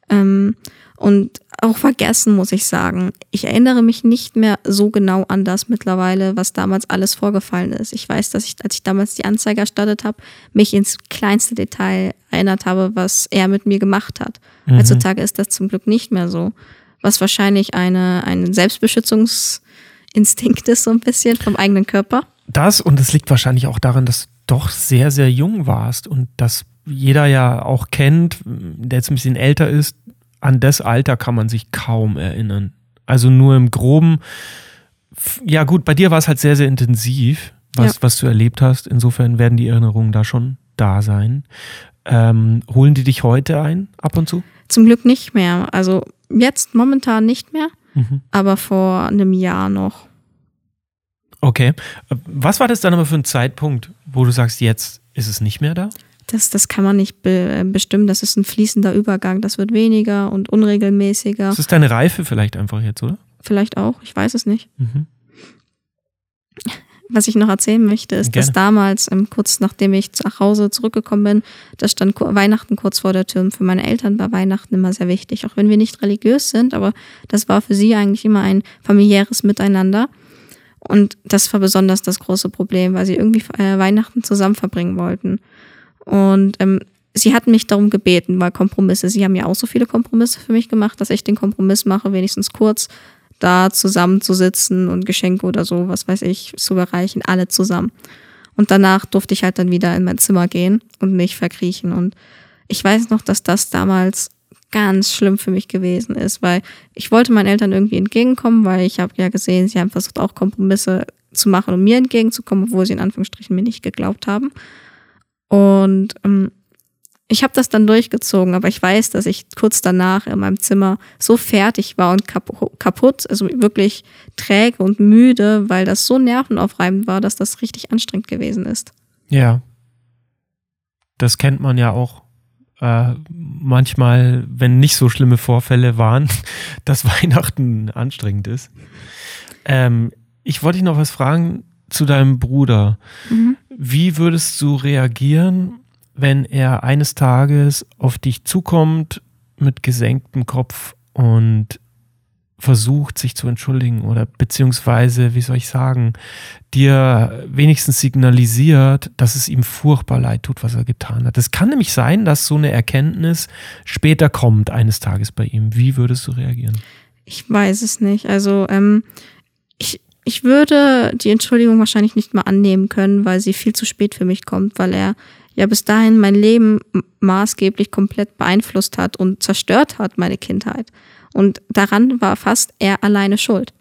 S2: ähm, und auch vergessen, muss ich sagen. Ich erinnere mich nicht mehr so genau an das mittlerweile, was damals alles vorgefallen ist. Ich weiß, dass ich, als ich damals die Anzeige erstattet habe, mich ins kleinste Detail erinnert habe, was er mit mir gemacht hat.
S1: Mhm.
S2: Heutzutage ist das zum Glück nicht mehr so. Was wahrscheinlich eine, ein Selbstbeschützungsinstinkt (laughs) ist, so ein bisschen vom eigenen Körper.
S1: Das und es liegt wahrscheinlich auch daran, dass du doch sehr, sehr jung warst und dass jeder ja auch kennt, der jetzt ein bisschen älter ist, an das Alter kann man sich kaum erinnern. Also nur im Groben. Ja, gut, bei dir war es halt sehr, sehr intensiv, was,
S2: Ja.
S1: was du erlebt hast. Insofern werden die Erinnerungen da schon da sein. Ähm, holen die dich heute ein, ab und zu?
S2: Zum Glück nicht mehr. Also jetzt momentan nicht mehr,
S1: Mhm.
S2: aber vor einem Jahr noch.
S1: Okay. Äh, Was war das dann aber für ein Zeitpunkt, wo du sagst, jetzt ist es nicht mehr da?
S2: Das, das kann man nicht be bestimmen. Das ist ein fließender Übergang. Das wird weniger und unregelmäßiger.
S1: Das ist deine Reife vielleicht einfach jetzt, oder?
S2: Vielleicht auch. Ich weiß es nicht.
S1: Mhm.
S2: Was ich noch erzählen möchte, ist,
S1: Gerne.
S2: dass damals, ähm, kurz nachdem ich nach Hause zurückgekommen bin, da stand Weihnachten kurz vor der Tür. Für meine Eltern war Weihnachten immer sehr wichtig. Auch wenn wir nicht religiös sind, aber das war für sie eigentlich immer ein familiäres Miteinander. Und das war besonders das große Problem, weil sie irgendwie äh, Weihnachten zusammen verbringen wollten. Und ähm, sie hatten mich darum gebeten, weil Kompromisse, sie haben ja auch so viele Kompromisse für mich gemacht, dass ich den Kompromiss mache, wenigstens kurz da zusammenzusitzen und Geschenke oder so, was weiß ich, zu bereichen, alle zusammen. Und danach durfte ich halt dann wieder in mein Zimmer gehen und nicht verkriechen. Und ich weiß noch, dass das damals ganz schlimm für mich gewesen ist, weil ich wollte meinen Eltern irgendwie entgegenkommen, weil ich habe ja gesehen, sie haben versucht auch Kompromisse zu machen, um mir entgegenzukommen, obwohl sie in Anführungsstrichen mir nicht geglaubt haben. Und ähm, ich habe das dann durchgezogen, aber ich weiß, dass ich kurz danach in meinem Zimmer so fertig war und kap- kaputt, also wirklich träge und müde, weil das so nervenaufreibend war, dass das richtig anstrengend gewesen ist.
S1: Ja. Das kennt man ja auch äh, manchmal, wenn nicht so schlimme Vorfälle waren, (laughs) dass Weihnachten anstrengend ist. Ähm, ich wollte dich noch was fragen zu deinem Bruder.
S2: Mhm.
S1: Wie würdest du reagieren, wenn er eines Tages auf dich zukommt mit gesenktem Kopf und versucht, sich zu entschuldigen oder beziehungsweise, wie soll ich sagen, dir wenigstens signalisiert, dass es ihm furchtbar leid tut, was er getan hat. Es kann nämlich sein, dass so eine Erkenntnis später kommt eines Tages bei ihm. Wie würdest du reagieren?
S2: Ich weiß es nicht. Also ähm, ich, ich würde die Entschuldigung wahrscheinlich nicht mal annehmen können, weil sie viel zu spät für mich kommt, weil er ja bis dahin mein Leben maßgeblich komplett beeinflusst hat und zerstört hat, meine Kindheit. Und daran war fast er alleine schuld.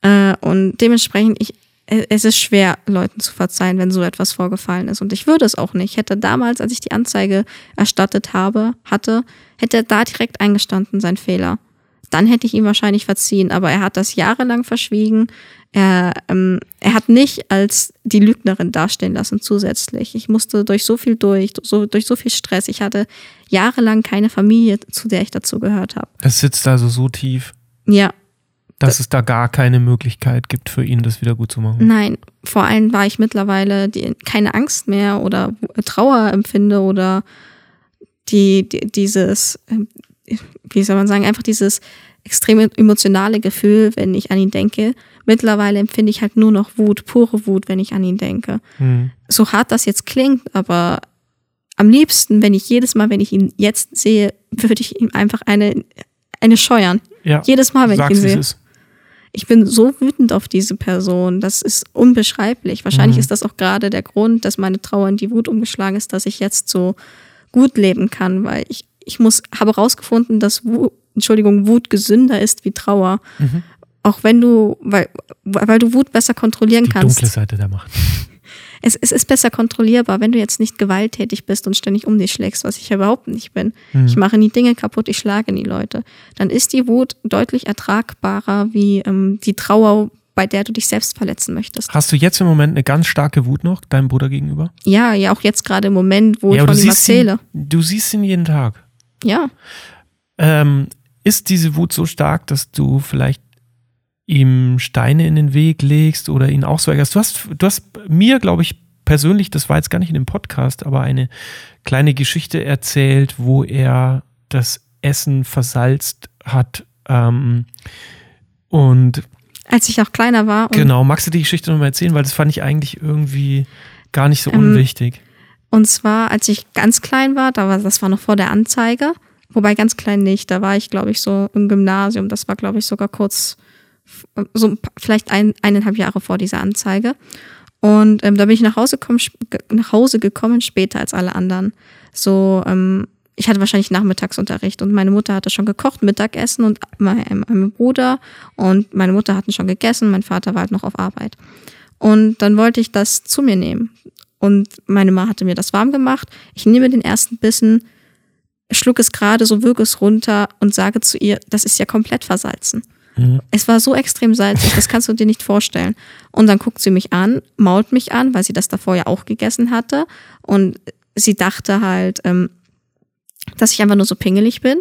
S2: Äh, und dementsprechend, ich, äh, es ist schwer, Leuten zu verzeihen, wenn so etwas vorgefallen ist. Und ich würde es auch nicht. Ich hätte damals, als ich die Anzeige erstattet habe, hatte, hätte er da direkt eingestanden, sein Fehler. Dann hätte ich ihm wahrscheinlich verziehen. Aber er hat das jahrelang verschwiegen. Er, ähm, er hat nicht als die Lügnerin dastehen lassen zusätzlich. Ich musste durch so viel durch, so, durch so viel Stress. Ich hatte jahrelang keine Familie, zu der ich dazu gehört habe.
S1: Das sitzt also so tief.
S2: Ja,
S1: Dass es da gar keine Möglichkeit gibt für ihn, das wieder gut zu machen.
S2: Nein, vor allem war ich mittlerweile die, keine Angst mehr oder Trauer empfinde oder die, die dieses, wie soll man sagen, einfach dieses extreme emotionale Gefühl, wenn ich an ihn denke. Mittlerweile empfinde ich halt nur noch Wut, pure Wut, wenn ich an ihn denke.
S1: Hm.
S2: So hart das jetzt klingt, aber am liebsten, wenn ich jedes Mal, wenn ich ihn jetzt sehe, würde ich ihm einfach eine, eine scheuern.
S1: Ja.
S2: Jedes Mal, wenn
S1: Sag's,
S2: ich ihn sehe.
S1: ist.
S2: Ich bin so wütend auf diese Person. Das ist unbeschreiblich. Wahrscheinlich
S1: Mhm.
S2: ist das auch gerade der Grund, dass meine Trauer in die Wut umgeschlagen ist, dass ich jetzt so gut leben kann, weil ich, ich muss, habe herausgefunden, dass Wut, Entschuldigung, Wut gesünder ist wie Trauer.
S1: Mhm.
S2: Auch wenn du, weil, weil du Wut besser kontrollieren
S1: Die
S2: kannst.
S1: dunkle Seite der Macht. (laughs)
S2: Es, es ist besser kontrollierbar, wenn du jetzt nicht gewalttätig bist und ständig um dich schlägst, was ich ja überhaupt nicht bin.
S1: Mhm.
S2: Ich mache nie Dinge kaputt, ich schlage nie Leute. Dann ist die Wut deutlich ertragbarer wie ähm, die Trauer, bei der du dich selbst verletzen möchtest.
S1: Hast du jetzt im Moment eine ganz starke Wut noch deinem Bruder gegenüber?
S2: Ja, ja, auch jetzt gerade im Moment, wo
S1: ja,
S2: ich von ihm
S1: siehst, ihn,
S2: erzähle.
S1: du siehst ihn jeden Tag.
S2: Ja,
S1: Ähm, ist diese Wut so stark, dass du vielleicht ihm Steine in den Weg legst oder ihn auch so ärgerst? Du hast, du hast mir, glaube ich, persönlich, das war jetzt gar nicht in dem Podcast, aber eine kleine Geschichte erzählt, wo er das Essen versalzt hat. Ähm, und
S2: als ich auch kleiner war. Und,
S1: genau, magst du die Geschichte nochmal erzählen? Weil das fand ich eigentlich irgendwie gar nicht so
S2: Ähm,
S1: unwichtig.
S2: und zwar, als ich ganz klein war, da war, das war noch vor der Anzeige. Wobei ganz klein nicht. Da war ich, glaube ich, so im Gymnasium. Das war, glaube ich, sogar kurz, so vielleicht ein, eineinhalb Jahre vor dieser Anzeige. Und ähm, da bin ich nach Hause, gekommen, nach Hause gekommen, später als alle anderen. So, ähm, ich hatte wahrscheinlich Nachmittagsunterricht und meine Mutter hatte schon gekocht, Mittagessen und mein, mein Bruder und meine Mutter hatten schon gegessen, mein Vater war halt noch auf Arbeit. Und dann wollte ich das zu mir nehmen. Und meine Ma hatte mir das warm gemacht. Ich nehme den ersten Bissen, schluck es gerade, so wirke es runter und sage zu ihr, das ist ja komplett versalzen.
S1: Mhm.
S2: Es war so extrem salzig, das kannst du dir nicht vorstellen. Und dann guckt sie mich an, mault mich an, weil sie das davor ja auch gegessen hatte. Und sie dachte halt, ähm, dass ich einfach nur so pingelig bin.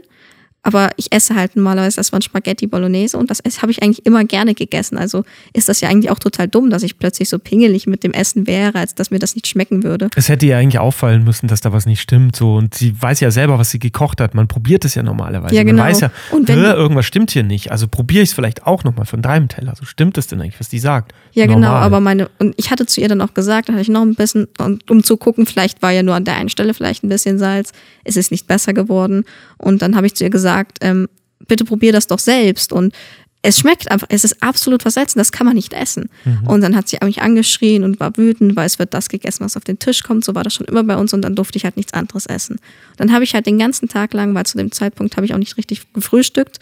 S2: Aber ich esse halt normalerweise, das waren Spaghetti Bolognese und das habe ich eigentlich immer gerne gegessen. Also ist das ja eigentlich auch total dumm, dass ich plötzlich so pingelig mit dem Essen wäre, als dass mir das nicht schmecken würde.
S1: Es hätte ihr eigentlich auffallen müssen, dass da was nicht stimmt. So. Und sie weiß ja selber, was sie gekocht hat. Man probiert es ja normalerweise.
S2: Ja, genau.
S1: Man weiß ja,
S2: Und wenn-
S1: "Hä, irgendwas stimmt hier nicht. Also probiere ich es vielleicht auch nochmal von deinem Teller. So stimmt es denn eigentlich, was die sagt?
S2: Ja, genau,
S1: Normal.
S2: aber meine, und ich hatte zu ihr dann auch gesagt, da hatte ich noch ein bisschen, und um zu gucken, vielleicht war ja nur an der einen Stelle vielleicht ein bisschen Salz, es ist nicht besser geworden. Und dann habe ich zu ihr gesagt, ähm, bitte probier das doch selbst. Und es schmeckt einfach, es ist absolut versalzen, das kann man nicht essen. Und dann hat sie mich angeschrien und war wütend, weil es wird das gegessen, was auf den Tisch kommt. So war das schon immer bei uns und dann durfte ich halt nichts anderes essen. Dann habe ich halt den ganzen Tag lang, weil zu dem Zeitpunkt habe ich auch nicht richtig gefrühstückt,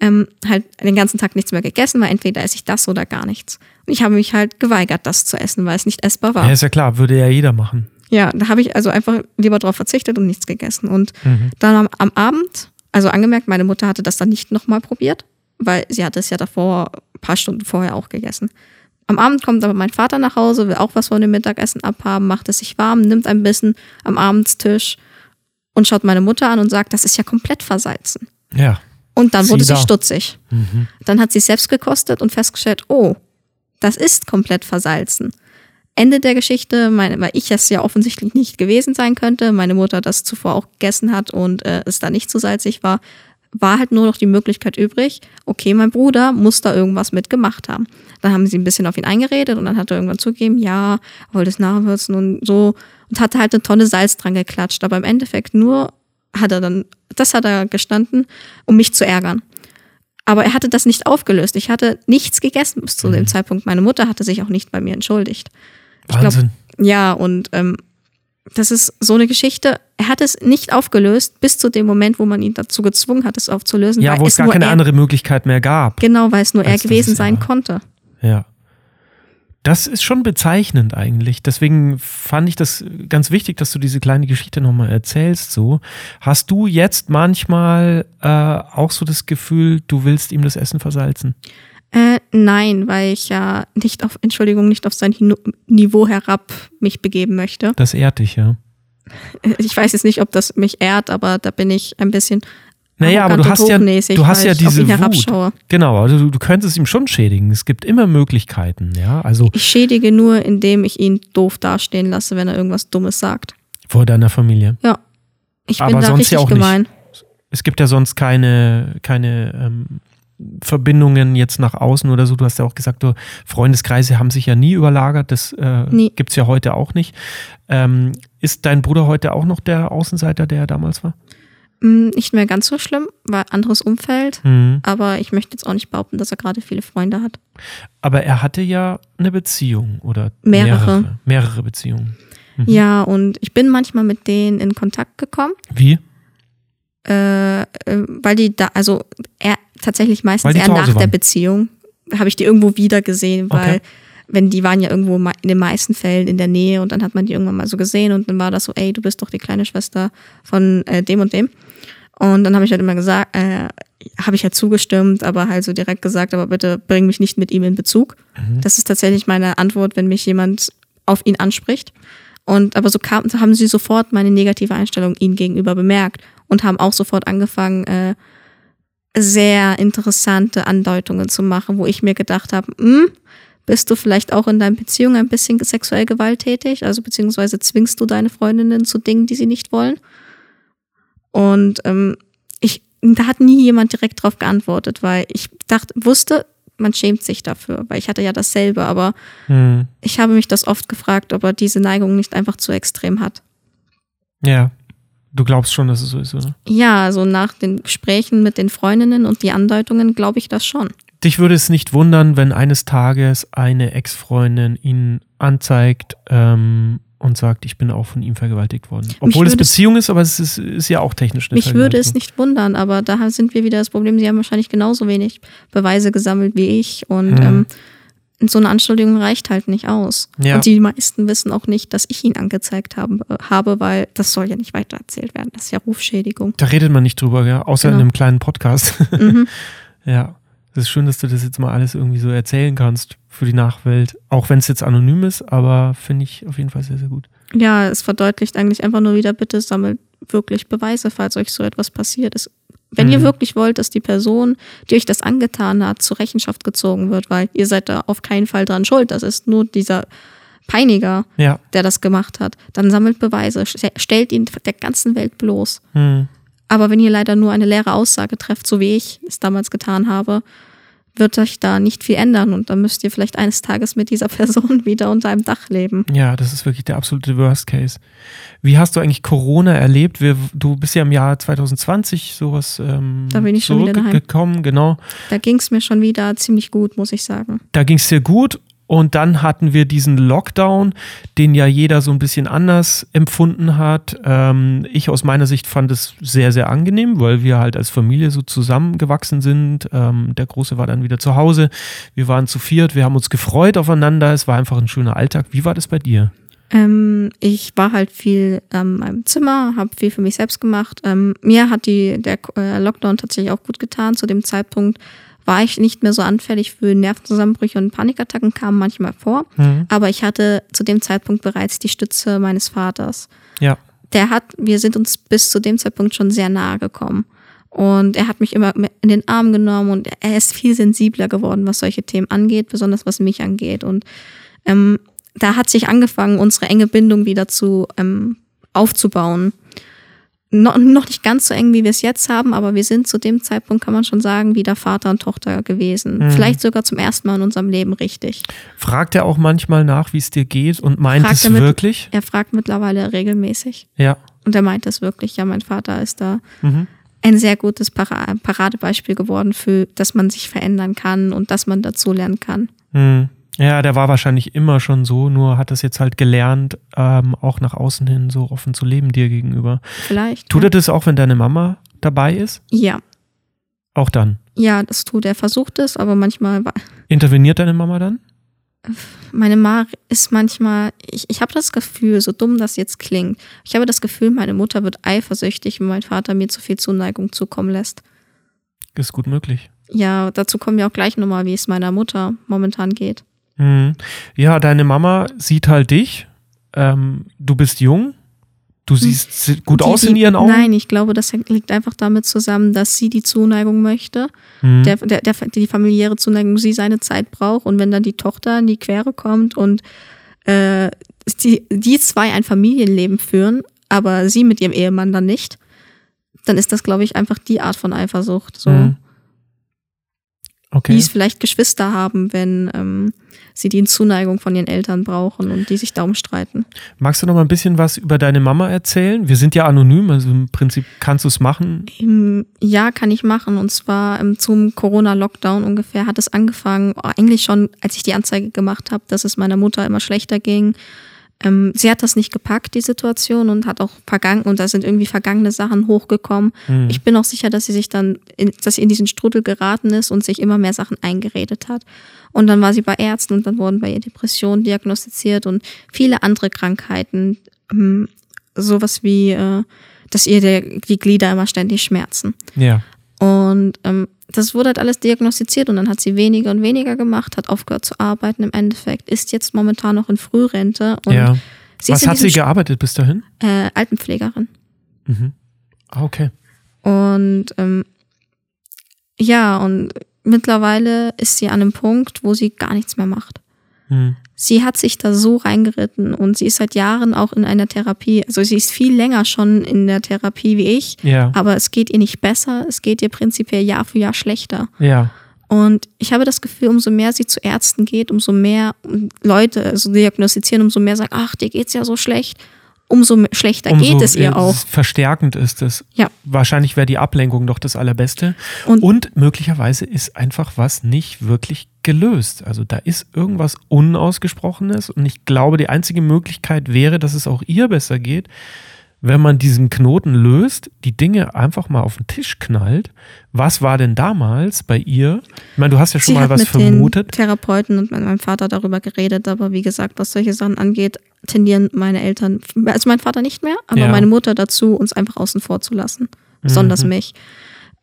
S2: ähm, halt den ganzen Tag nichts mehr gegessen, weil entweder esse ich das oder gar nichts. Und ich habe mich halt geweigert, das zu essen, weil es nicht essbar war.
S1: Ja, ist ja klar, würde ja jeder machen.
S2: Ja, da habe ich also einfach lieber drauf verzichtet und nichts gegessen. Und
S1: Mhm.
S2: dann am, am Abend, also angemerkt, meine Mutter hatte das dann nicht nochmal probiert, weil sie hatte es ja davor, ein paar Stunden vorher auch gegessen. Am Abend kommt aber mein Vater nach Hause, will auch was von dem Mittagessen abhaben, macht es sich warm, nimmt ein bisschen am Abendstisch und schaut meine Mutter an und sagt, das ist ja komplett versalzen.
S1: Ja.
S2: Und dann
S1: Sieh
S2: wurde sie
S1: da.
S2: stutzig.
S1: Mhm.
S2: Dann hat sie es selbst gekostet und festgestellt, oh, das ist komplett versalzen. Ende der Geschichte, meine, weil ich es ja offensichtlich nicht gewesen sein könnte, meine Mutter das zuvor auch gegessen hat und äh, es da nicht so salzig war, war halt nur noch die Möglichkeit übrig, okay, mein Bruder muss da irgendwas mit gemacht haben. Dann haben sie ein bisschen auf ihn eingeredet und dann hat er irgendwann zugegeben, ja, wollte es nachwürzen und so und hatte halt eine Tonne Salz dran geklatscht, aber im Endeffekt nur hat er dann, das hat er gestanden, um mich zu ärgern. Aber er hatte das nicht aufgelöst. Ich hatte nichts gegessen bis zu dem Zeitpunkt. Meine Mutter hatte sich auch nicht bei mir entschuldigt. Ich glaub,
S1: Wahnsinn.
S2: ja, und ähm, das ist so eine Geschichte. Er hat es nicht aufgelöst bis zu dem Moment, wo man ihn dazu gezwungen hat, es aufzulösen.
S1: ja, wo es gar keine
S2: er,
S1: andere Möglichkeit mehr gab.
S2: Genau, weil es nur er gewesen
S1: es
S2: sein
S1: war.
S2: konnte.
S1: Ja. Das ist schon bezeichnend eigentlich. Deswegen fand ich das ganz wichtig, dass du diese kleine Geschichte nochmal erzählst. So, hast du jetzt manchmal äh, auch so das Gefühl, du willst ihm das Essen versalzen?
S2: Nein, weil ich ja nicht auf, Entschuldigung, nicht auf sein Hino- Niveau herab mich begeben möchte.
S1: Das ehrt dich, ja.
S2: Äh, Ich weiß jetzt nicht, ob das mich ehrt, aber da bin ich ein bisschen
S1: Naja, aber du hast ja, du hast ja diese Wut. Genau, also du, du könntest ihm schon schädigen. Es gibt immer Möglichkeiten, ja. Also
S2: Ich schädige nur, indem ich ihn doof dastehen lasse, wenn er irgendwas Dummes sagt.
S1: vor deiner Familie.
S2: Ja. Ich
S1: Aber
S2: bin da
S1: sonst
S2: richtig
S1: ja auch nicht.
S2: gemein.
S1: Es gibt ja sonst keine, keine ähm, Verbindungen jetzt nach außen oder so. Du hast ja auch gesagt, du, Freundeskreise haben sich ja nie überlagert. Das äh,
S2: Nie.
S1: gibt es ja heute auch nicht. Ähm, ist dein Bruder heute auch noch der Außenseiter, der er damals war?
S2: Hm, Nicht mehr ganz so schlimm, war anderes Umfeld.
S1: Mhm.
S2: Aber ich möchte jetzt auch nicht behaupten, dass er gerade viele Freunde hat.
S1: Aber er hatte ja eine Beziehung oder
S2: Mehrere.
S1: mehrere, mehrere Beziehungen. Mhm.
S2: Ja, und ich bin manchmal mit denen in Kontakt gekommen,
S1: Wie?
S2: äh, äh, weil die da, also er tatsächlich meistens eher nach der
S1: waren.
S2: Beziehung, habe ich die irgendwo wieder gesehen, weil
S1: Okay.
S2: wenn die waren ja irgendwo in den meisten Fällen in der Nähe und dann hat man die irgendwann mal so gesehen und dann war das so, ey, du bist doch die kleine Schwester von äh, dem und dem. Und dann habe ich halt immer gesagt, äh, habe ich halt zugestimmt, aber halt so direkt gesagt, aber bitte bring mich nicht mit ihm in Bezug. Das ist tatsächlich meine Antwort, wenn mich jemand auf ihn anspricht. Und aber so kam, so haben sie sofort meine negative Einstellung ihm gegenüber bemerkt und haben auch sofort angefangen, äh, sehr interessante Andeutungen zu machen, wo ich mir gedacht habe, hm, bist du vielleicht auch in deiner Beziehung ein bisschen sexuell gewalttätig? Also beziehungsweise zwingst du deine Freundinnen zu Dingen, die sie nicht wollen? Und ähm, ich, da hat nie jemand direkt drauf geantwortet, weil ich dachte, wusste, man schämt sich dafür, weil ich hatte ja dasselbe, aber
S1: Mhm.
S2: ich habe mich das oft gefragt, ob er diese Neigung nicht einfach zu extrem hat.
S1: Ja. Du glaubst schon, dass es so ist, oder?
S2: Ja, also nach den Gesprächen mit den Freundinnen und die Andeutungen glaube ich das schon.
S1: Dich würde es nicht wundern, wenn eines Tages eine Ex-Freundin ihn anzeigt ähm, und sagt, ich bin auch von ihm vergewaltigt worden. Obwohl es Beziehung ist, aber es ist, ist ja auch technisch eine
S2: Mich würde es nicht wundern, aber da sind wir wieder das Problem, sie haben wahrscheinlich genauso wenig Beweise gesammelt wie ich und
S1: Mhm.
S2: ähm, so eine Anschuldigung reicht halt nicht aus.
S1: Ja.
S2: Und die meisten wissen auch nicht, dass ich ihn angezeigt haben, äh, habe, weil das soll ja nicht weitererzählt werden. Das ist ja Rufschädigung.
S1: Da redet man nicht drüber, ja? außer in
S2: Genau.
S1: einem kleinen Podcast. (laughs)
S2: Mhm.
S1: ja. Es ist schön, dass du das jetzt mal alles irgendwie so erzählen kannst für die Nachwelt. Auch wenn es jetzt anonym ist, aber finde ich auf jeden Fall sehr, sehr gut.
S2: Ja, es verdeutlicht eigentlich einfach nur wieder, bitte sammelt wirklich Beweise, falls euch so etwas passiert ist. Wenn ihr
S1: Mhm.
S2: wirklich wollt, dass die Person, die euch das angetan hat, zur Rechenschaft gezogen wird, weil ihr seid da auf keinen Fall dran schuld, das ist nur dieser Peiniger,
S1: Ja.
S2: der das gemacht hat, dann sammelt Beweise, st- stellt ihn der ganzen Welt bloß.
S1: Hm.
S2: Aber wenn ihr leider nur eine leere Aussage trefft, so wie ich es damals getan habe, wird euch da nicht viel ändern und dann müsst ihr vielleicht eines Tages mit dieser (laughs) Person wieder unter einem Dach leben.
S1: Ja, das ist wirklich der absolute Worst Case. Wie hast du eigentlich Corona erlebt? Wir, du bist ja im Jahr 2020 sowas ähm,
S2: Da bin ich schon wieder daheim.
S1: zurückgekommen, genau.
S2: Da ging es mir schon wieder ziemlich gut, muss ich sagen.
S1: Da ging es dir gut und dann hatten wir diesen Lockdown, den ja jeder so ein bisschen anders empfunden hat. Ähm, ich aus meiner Sicht fand es sehr, sehr angenehm, weil wir halt als Familie so zusammengewachsen sind. Ähm, der Große war dann wieder zu Hause. Wir waren zu viert, wir haben uns gefreut aufeinander. Es war einfach ein schöner Alltag. Wie war das bei dir?
S2: Ähm, ich war halt viel ähm, in meinem Zimmer, habe viel für mich selbst gemacht. Ähm, mir hat die, der äh, Lockdown tatsächlich auch gut getan. Zu dem Zeitpunkt war ich nicht mehr so anfällig für Nervenzusammenbrüche und Panikattacken, kamen manchmal vor.
S1: Mhm.
S2: Aber ich hatte zu dem Zeitpunkt bereits die Stütze meines Vaters.
S1: Ja.
S2: Der hat, wir sind uns bis zu dem Zeitpunkt schon sehr nahe gekommen. Und er hat mich immer in den Arm genommen und er ist viel sensibler geworden, was solche Themen angeht, besonders was mich angeht. Und ähm, da hat sich angefangen, unsere enge Bindung wieder zu ähm, aufzubauen. No, noch nicht ganz so eng, wie wir es jetzt haben, aber wir sind zu dem Zeitpunkt, kann man schon sagen, wieder Vater und Tochter gewesen.
S1: Mhm.
S2: Vielleicht sogar zum ersten Mal in unserem Leben richtig.
S1: Fragt er auch manchmal nach, wie es dir geht und meint
S2: Fragt
S1: es
S2: er mit-
S1: wirklich?
S2: Er fragt mittlerweile regelmäßig.
S1: Ja.
S2: Und er meint es wirklich. Ja, mein Vater ist da
S1: Mhm.
S2: ein sehr gutes Para Paradebeispiel geworden für, dass man sich verändern kann und dass man dazulernen kann.
S1: Hm. Ja, der war wahrscheinlich immer schon so, nur hat es jetzt halt gelernt, ähm, auch nach außen hin so offen zu leben dir gegenüber.
S2: Vielleicht.
S1: Tut
S2: ja.
S1: er das auch, wenn deine Mama dabei ist?
S2: Ja.
S1: Auch dann.
S2: Ja, das tut er. Versucht es, aber manchmal
S1: Interveniert deine Mama dann?
S2: meine Ma ist manchmal, ich, ich habe das Gefühl, so dumm das jetzt klingt, ich habe das Gefühl, meine Mutter wird eifersüchtig, wenn mein Vater mir zu viel Zuneigung zukommen lässt.
S1: Ist gut möglich.
S2: Ja, dazu kommen wir auch gleich nochmal, wie es meiner Mutter momentan geht.
S1: Hm. Ja, deine Mama sieht halt dich. Ähm, du bist jung. Du siehst gut
S2: Die-
S1: aus in ihren Augen?
S2: Nein, ich glaube, das liegt einfach damit zusammen, dass sie die Zuneigung möchte,
S1: Hm.
S2: der, der, der, die familiäre Zuneigung, sie seine Zeit braucht und wenn dann die Tochter in die Quere kommt und äh, die, die zwei ein Familienleben führen, aber sie mit ihrem Ehemann dann nicht, dann ist das, glaube ich, einfach die Art von Eifersucht. So.
S1: Hm.
S2: Wie
S1: Okay.
S2: es vielleicht Geschwister haben, wenn ähm, sie die Zuneigung von ihren Eltern brauchen und die sich darum streiten.
S1: Magst du noch mal ein bisschen was über deine Mama erzählen? Wir sind ja anonym, also im Prinzip kannst du es machen.
S2: Im Jahr kann ich machen und zwar ähm, zum Corona-Lockdown ungefähr hat es angefangen, eigentlich schon, als ich die Anzeige gemacht habe, dass es meiner Mutter immer schlechter ging. Ähm, sie hat das nicht gepackt, die Situation, und hat auch vergangen, und da sind irgendwie vergangene Sachen hochgekommen.
S1: Hm.
S2: Ich bin auch sicher, dass sie sich dann, in, dass sie in diesen Strudel geraten ist und sich immer mehr Sachen eingeredet hat. Und dann war sie bei Ärzten und dann wurden bei ihr Depressionen diagnostiziert und viele andere Krankheiten, ähm, sowas wie, äh, dass ihr der, die Glieder immer ständig schmerzen.
S1: Ja.
S2: Und ähm, das wurde halt alles diagnostiziert und dann hat sie weniger und weniger gemacht, hat aufgehört zu arbeiten im Endeffekt, ist jetzt momentan noch in Frührente und
S1: ja. Was hat sie gearbeitet bis dahin?
S2: äh, Altenpflegerin.
S1: Mhm. Ah, okay.
S2: Und ähm, ja, und mittlerweile ist sie an einem Punkt, wo sie gar nichts mehr macht.
S1: Hm.
S2: Sie hat sich da so reingeritten und sie ist seit Jahren auch in einer Therapie. Also sie ist viel länger schon in der Therapie wie ich,
S1: Ja.
S2: aber es geht ihr nicht besser, es geht ihr prinzipiell Jahr für Jahr schlechter.
S1: Ja.
S2: Und ich habe das Gefühl, umso mehr sie zu Ärzten geht, umso mehr Leute also diagnostizieren, umso mehr sagen, ach, dir geht's ja so schlecht, umso schlechter
S1: Umso,
S2: geht es
S1: äh,
S2: ihr auch.
S1: Verstärkend ist es.
S2: Ja.
S1: Wahrscheinlich wäre die Ablenkung doch das Allerbeste.
S2: Und-
S1: Und möglicherweise ist einfach was nicht wirklich gelöst. Also da ist irgendwas Unausgesprochenes und ich glaube, die einzige Möglichkeit wäre, dass es auch ihr besser geht, wenn man diesen Knoten löst, die Dinge einfach mal auf den Tisch knallt. Was war denn damals bei ihr? Ich meine, du hast ja schon
S2: Sie
S1: mal was
S2: mit
S1: vermutet.
S2: den Therapeuten und mit meinem Vater darüber geredet, aber wie gesagt, was solche Sachen angeht, tendieren meine Eltern, also mein Vater nicht mehr, aber
S1: Ja.
S2: meine Mutter dazu, uns einfach außen vor zu lassen. Besonders
S1: Mhm.
S2: mich.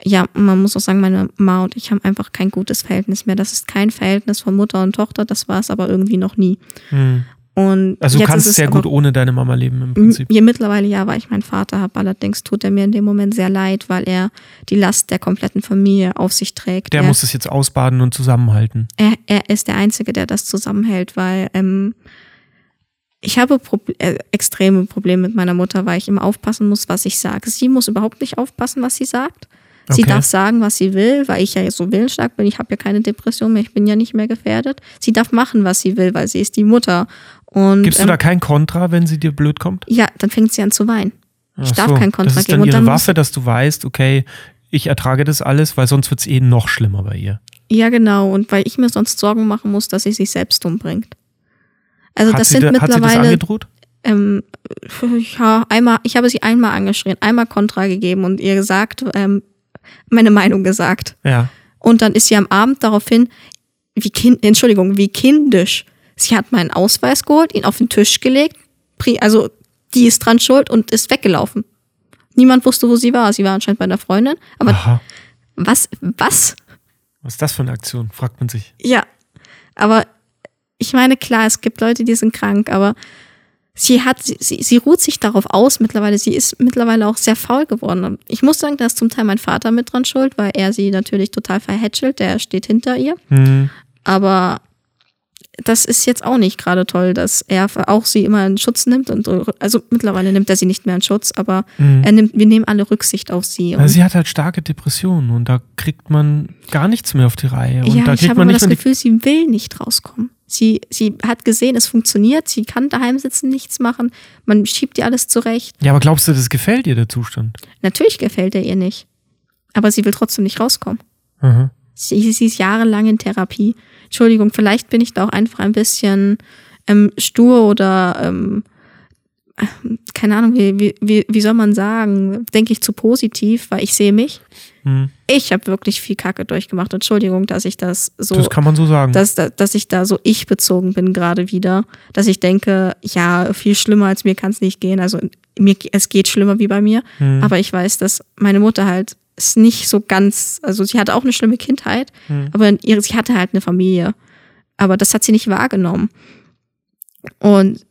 S2: Ja, man muss auch sagen, meine Ma und ich haben einfach kein gutes Verhältnis mehr. Das ist kein Verhältnis von Mutter und Tochter, das war es aber irgendwie noch nie.
S1: Hm.
S2: Und
S1: Also du kannst sehr gut ohne deine Mama leben im Prinzip.
S2: Mir mittlerweile ja, weil ich meinen Vater habe. Allerdings tut er mir in dem Moment sehr leid, weil er die Last der kompletten Familie auf sich trägt.
S1: Der
S2: er,
S1: muss es jetzt ausbaden und zusammenhalten.
S2: er, er ist der Einzige, der das zusammenhält, weil ähm, ich habe Proble äh, extreme Probleme mit meiner Mutter, weil ich immer aufpassen muss, was ich sage. Sie muss überhaupt nicht aufpassen, was sie sagt. Sie
S1: Okay.
S2: darf sagen, was sie will, weil ich ja so willensstark bin. Ich habe ja keine Depression mehr, ich bin ja nicht mehr gefährdet. Sie darf machen, was sie will, weil sie ist die Mutter. Und
S1: Gibst du
S2: ähm,
S1: da kein Kontra, wenn sie dir blöd kommt?
S2: ja, dann fängt sie an zu weinen. Ich
S1: Ach
S2: darf
S1: so,
S2: kein Kontra
S1: Das ist
S2: geben.
S1: dann
S2: Und
S1: ihre
S2: dann
S1: Waffe, dass du weißt, okay, ich ertrage das alles, weil sonst wird es eh noch schlimmer bei ihr.
S2: Ja, genau. Und weil ich mir sonst Sorgen machen muss, dass sie sich selbst umbringt. Also
S1: hat,
S2: das sind
S1: da- hat sie das
S2: mittlerweile,
S1: angedroht?
S2: ähm, ja, einmal, ich habe sie einmal angeschrien, einmal Kontra gegeben und ihr gesagt, ähm, meine Meinung gesagt.
S1: Ja.
S2: Und dann ist sie am Abend daraufhin, wie kind, Entschuldigung, wie kindisch. Sie hat meinen Ausweis geholt, ihn auf den Tisch gelegt, also die ist dran schuld und ist weggelaufen. Niemand wusste, wo sie war. Sie war anscheinend bei einer Freundin. Aber
S1: Aha.
S2: was, was?
S1: Was ist das für eine Aktion, fragt man sich.
S2: Ja, aber ich meine, klar, es gibt Leute, die sind krank, aber sie hat, sie, sie, sie ruht sich darauf aus mittlerweile. Sie ist mittlerweile auch sehr faul geworden. Ich muss sagen, da ist zum Teil mein Vater mit dran schuld, weil er sie natürlich total verhätschelt. Der steht hinter ihr.
S1: Hm.
S2: Aber das ist jetzt auch nicht gerade toll, dass er auch sie immer in Schutz nimmt. Und so. also mittlerweile nimmt er sie nicht mehr in Schutz, aber er nimmt, wir nehmen alle Rücksicht auf sie. Und
S1: sie hat halt starke Depressionen und da kriegt man gar nichts mehr auf die Reihe. Und
S2: ja,
S1: da
S2: ich
S1: kriegt
S2: habe
S1: man
S2: aber
S1: nicht
S2: das Gefühl, sie will nicht rauskommen. Sie, sie hat gesehen, es funktioniert, sie kann daheim sitzen, nichts machen, man schiebt ihr alles zurecht.
S1: Ja, aber glaubst du, das gefällt ihr, der Zustand?
S2: Natürlich gefällt er ihr nicht, aber sie will trotzdem nicht rauskommen.
S1: Aha.
S2: Sie, sie ist jahrelang in Therapie. Entschuldigung, vielleicht bin ich da auch einfach ein bisschen ähm, stur oder ähm, äh, keine Ahnung, wie, wie- wie, soll man sagen, denke ich zu positiv, weil ich sehe mich.
S1: Hm.
S2: Ich habe wirklich viel Kacke durchgemacht. Entschuldigung, dass ich das so
S1: Das kann man so sagen.
S2: dass, dass, dass ich da so ich bezogen bin gerade wieder, dass ich denke, ja, viel schlimmer als mir kann es nicht gehen. Also mir, es geht schlimmer wie bei mir,
S1: Hm.
S2: aber ich weiß, dass meine Mutter halt ist nicht so ganz, also sie hatte auch eine schlimme Kindheit,
S1: Hm.
S2: aber ihre, sie hatte halt eine Familie, aber das hat sie nicht wahrgenommen. Und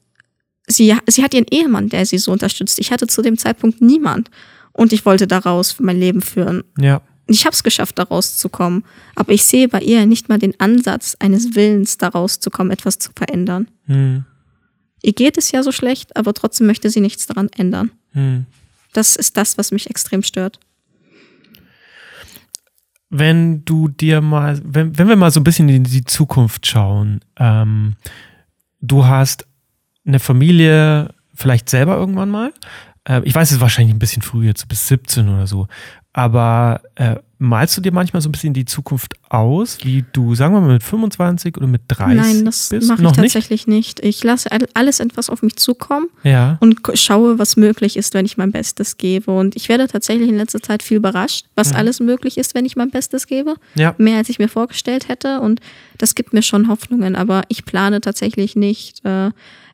S2: sie, sie hat ihren Ehemann, der sie so unterstützt. Ich hatte zu dem Zeitpunkt niemand. Und ich wollte daraus mein Leben führen.
S1: Ja.
S2: Ich habe es geschafft, da rauszukommen. Aber ich sehe bei ihr nicht mal den Ansatz eines Willens, da rauszukommen, etwas zu verändern.
S1: Hm.
S2: Ihr geht es ja so schlecht, aber trotzdem möchte sie nichts daran ändern.
S1: Hm.
S2: Das ist das, was mich extrem stört.
S1: Wenn du dir mal, wenn, wenn wir mal so ein bisschen in die Zukunft schauen, ähm, du hast eine Familie vielleicht selber irgendwann mal. Äh, ich weiß, es ist wahrscheinlich ein bisschen früh, jetzt bis 17 oder so. Aber äh, malst du dir manchmal so ein bisschen die Zukunft aus, wie du, sagen wir mal, mit 25 oder mit 30
S2: Nein, das mache ich tatsächlich nicht? Ich lasse all- alles etwas auf mich zukommen
S1: nicht? Ja.
S2: und schaue, was möglich ist, wenn ich mein Bestes gebe. Und ich werde tatsächlich in letzter Zeit viel überrascht, was
S1: Mhm.
S2: alles möglich ist, wenn ich mein Bestes gebe.
S1: Ja.
S2: Mehr als ich mir vorgestellt hätte. Und das gibt mir schon Hoffnungen. Aber ich plane tatsächlich nicht, äh,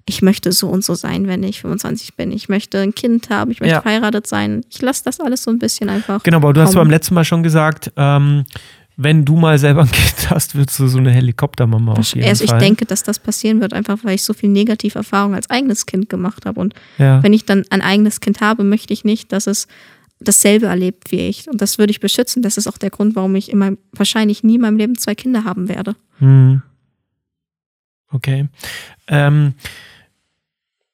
S2: ich möchte so und so sein, wenn ich 25 bin. Ich möchte ein Kind haben, ich möchte
S1: Ja.
S2: verheiratet sein. Ich lasse das alles so ein bisschen einfach.
S1: Genau, aber du hast
S2: kommen.
S1: beim letzten Mal schon gesagt, ähm, wenn du mal selber ein (laughs) Kind hast, wirst du so eine Helikoptermama auf jeden
S2: Also ich
S1: Fall.
S2: denke, dass das passieren wird, einfach weil ich so viel Negativerfahrung als eigenes Kind gemacht habe. Und
S1: ja.
S2: wenn ich dann ein eigenes Kind habe, möchte ich nicht, dass es dasselbe erlebt wie ich. Und das würde ich beschützen. Das ist auch der Grund, warum ich in meinem, wahrscheinlich nie in meinem Leben zwei Kinder haben werde.
S1: Hm. Okay. Ähm,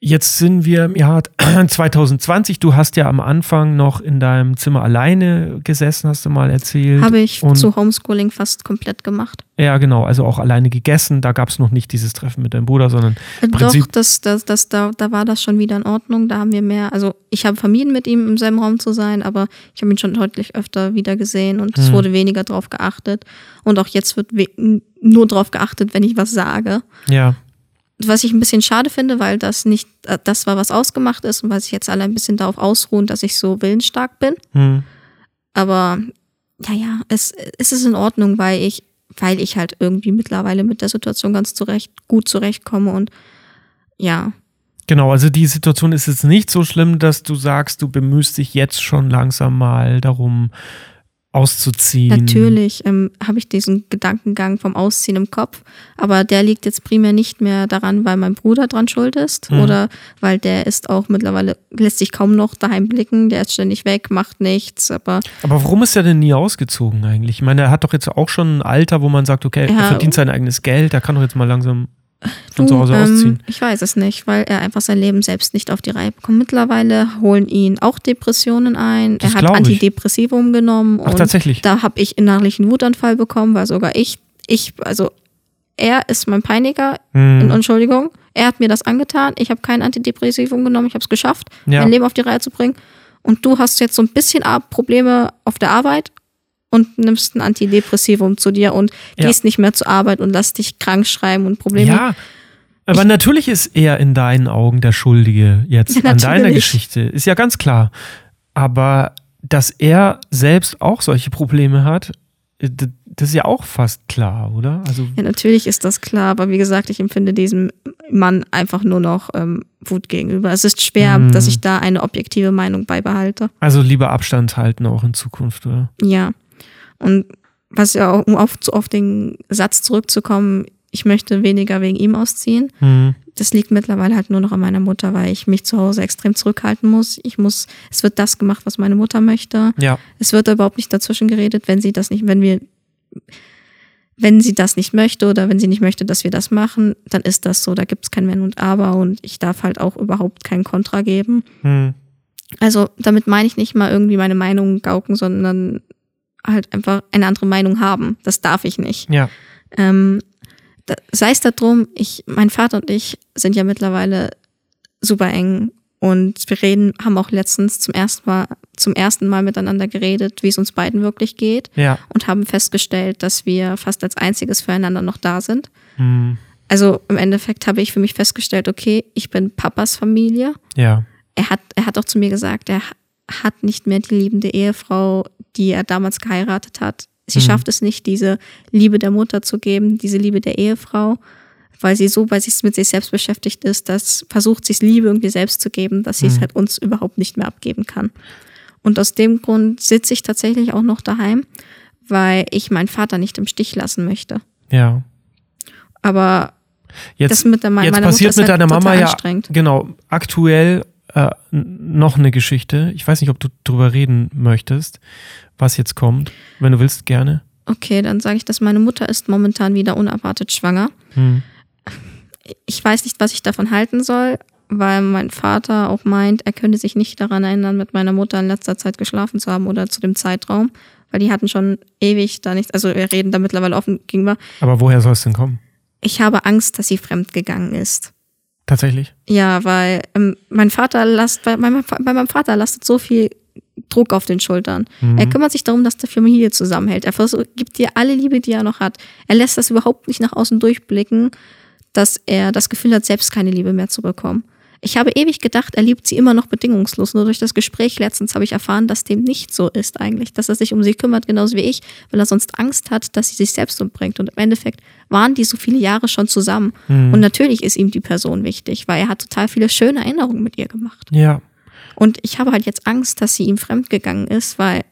S1: jetzt sind wir im Jahr 2020. (clears throat) Du hast ja am Anfang noch in deinem Zimmer alleine gesessen, hast du mal erzählt.
S2: Habe ich
S1: und-
S2: zu Homeschooling fast komplett gemacht.
S1: ja, genau. Also auch alleine gegessen. Da gab es noch nicht dieses Treffen mit deinem Bruder, sondern
S2: Äh,
S1: Prinzip-
S2: Doch, das, das, das, da, da war das schon wieder in Ordnung. Da haben wir mehr, also ich habe vermieden, mit ihm im selben Raum zu sein, aber ich habe ihn schon deutlich öfter wieder gesehen und es
S1: Mhm.
S2: wurde weniger drauf geachtet. Und auch jetzt wird nur drauf geachtet, wenn ich was sage.
S1: ja.
S2: Was ich ein bisschen schade finde, weil das nicht äh, das war, was ausgemacht ist und weil sich jetzt alle ein bisschen darauf ausruhen, dass ich so willensstark bin.
S1: Hm.
S2: Aber ja, ja, es, es ist in Ordnung, weil ich, weil ich halt irgendwie mittlerweile mit der Situation ganz zurecht, gut zurechtkomme und ja,
S1: Genau, also die Situation ist jetzt nicht so schlimm, dass du sagst, du bemühst dich jetzt schon langsam mal darum auszuziehen.
S2: Natürlich ähm, habe ich diesen Gedankengang vom Ausziehen im Kopf, aber der liegt jetzt primär nicht mehr daran, weil mein Bruder dran schuld ist
S1: Mhm.
S2: oder weil der ist auch mittlerweile, lässt sich kaum noch daheim blicken, der ist ständig weg, macht nichts, aber
S1: Aber warum ist er denn nie ausgezogen eigentlich? Ich meine, er hat doch jetzt auch schon ein Alter, wo man sagt, okay, er
S2: Ja.
S1: verdient sein eigenes Geld, er kann doch jetzt mal langsam von zu Hause
S2: ähm,
S1: ausziehen.
S2: Ich weiß es nicht, weil er einfach sein Leben selbst nicht auf die Reihe bekommt. Mittlerweile holen ihn auch Depressionen ein.
S1: Das
S2: er hat
S1: ich.
S2: Antidepressivum genommen
S1: Ach,
S2: und
S1: tatsächlich.
S2: da habe ich innerlichen Wutanfall bekommen, weil sogar ich, ich, also er ist mein Peiniger,
S1: Hm,
S2: in Entschuldigung. Er hat mir das angetan. Ich habe kein Antidepressivum genommen. Ich habe es geschafft,
S1: Ja.
S2: mein Leben auf die Reihe zu bringen. Und du hast jetzt so ein bisschen Probleme auf der Arbeit und nimmst ein Antidepressivum zu dir und
S1: Ja.
S2: gehst nicht mehr zur Arbeit und lässt dich krank schreiben und Probleme.
S1: ja, aber natürlich ist er in deinen Augen der Schuldige jetzt
S2: Ja, (laughs)
S1: an deiner. Geschichte. Ist ja ganz klar. Aber dass er selbst auch solche Probleme hat, äh, das ist ja auch fast klar, oder? Also
S2: Ja, natürlich ist das klar, aber wie gesagt, ich empfinde diesem Mann einfach nur noch ähm, Wut gegenüber. Es ist schwer,
S1: Hm.
S2: dass ich da eine objektive Meinung beibehalte.
S1: Also lieber Abstand halten auch in Zukunft, oder?
S2: Ja. Und was ja auch, um auf, auf den Satz zurückzukommen, ich möchte weniger wegen ihm ausziehen.
S1: Hm.
S2: Das liegt mittlerweile halt nur noch an meiner Mutter, weil ich mich zu Hause extrem zurückhalten muss. Ich muss, es wird das gemacht, was meine Mutter möchte.
S1: Ja.
S2: Es wird überhaupt nicht dazwischen geredet, wenn sie das nicht, wenn wir, wenn sie das nicht möchte oder wenn sie nicht möchte, dass wir das machen, dann ist das so. Da gibt es kein Wenn und Aber und ich darf halt auch überhaupt kein Kontra geben.
S1: Hm.
S2: Also damit meine ich nicht mal irgendwie meine Meinung gauken, sondern halt einfach eine andere Meinung haben. Das darf ich nicht.
S1: Ja.
S2: Ähm, da, sei es darum, ich, mein Vater und ich sind ja mittlerweile super eng und wir reden, haben auch letztens zum ersten Mal, zum ersten Mal miteinander geredet, wie es uns beiden wirklich geht
S1: Ja.
S2: und haben festgestellt, dass wir fast als einziges füreinander noch da sind.
S1: Hm.
S2: Also im Endeffekt habe ich für mich festgestellt, okay, ich bin Papas Familie.
S1: Ja.
S2: Er hat, er hat auch zu mir gesagt, er hat nicht mehr die liebende Ehefrau, die er damals geheiratet hat. Sie
S1: Mhm.
S2: schafft es nicht, diese Liebe der Mutter zu geben, diese Liebe der Ehefrau, weil sie so bei sich mit sich selbst beschäftigt ist, dass versucht, sich Liebe irgendwie selbst zu geben, dass sie es
S1: Mhm.
S2: halt uns überhaupt nicht mehr abgeben kann. Und aus dem Grund sitze ich tatsächlich auch noch daheim, weil ich meinen Vater nicht im Stich lassen möchte.
S1: Ja.
S2: Aber
S1: Jetzt, jetzt passiert mit
S2: halt
S1: deiner Mama ja
S2: anstrengend.
S1: genau aktuell äh, noch eine Geschichte. Ich weiß nicht, ob du drüber reden möchtest, was jetzt kommt. Wenn du willst, gerne.
S2: Okay, dann sage ich, dass meine Mutter ist momentan wieder unerwartet schwanger.
S1: Hm.
S2: Ich weiß nicht, was ich davon halten soll, weil mein Vater auch meint, er könnte sich nicht daran erinnern, mit meiner Mutter in letzter Zeit geschlafen zu haben oder zu dem Zeitraum, weil die hatten schon ewig da nichts, also wir reden da mittlerweile offen gegenüber.
S1: Aber woher soll es denn kommen?
S2: Ich habe Angst, dass sie fremdgegangen ist.
S1: Tatsächlich?
S2: Ja, weil ähm, mein Vater lasst, bei, meinem, bei meinem Vater lastet so viel Druck auf den Schultern.
S1: Mhm.
S2: Er kümmert sich darum, dass die Familie zusammenhält. Er versucht, gibt dir alle Liebe, die er noch hat. Er lässt das überhaupt nicht nach außen durchblicken, dass er das Gefühl hat, selbst keine Liebe mehr zu bekommen. Ich habe ewig gedacht, er liebt sie immer noch bedingungslos. Nur durch das Gespräch letztens habe ich erfahren, dass dem nicht so ist eigentlich. Dass er sich um sie kümmert, genauso wie ich, weil er sonst Angst hat, dass sie sich selbst umbringt. Und im Endeffekt waren die so viele Jahre schon zusammen. Und natürlich ist ihm die Person wichtig, weil er hat total viele schöne Erinnerungen mit ihr gemacht.
S1: Ja.
S2: Und ich habe halt jetzt Angst, dass sie ihm fremdgegangen ist, weil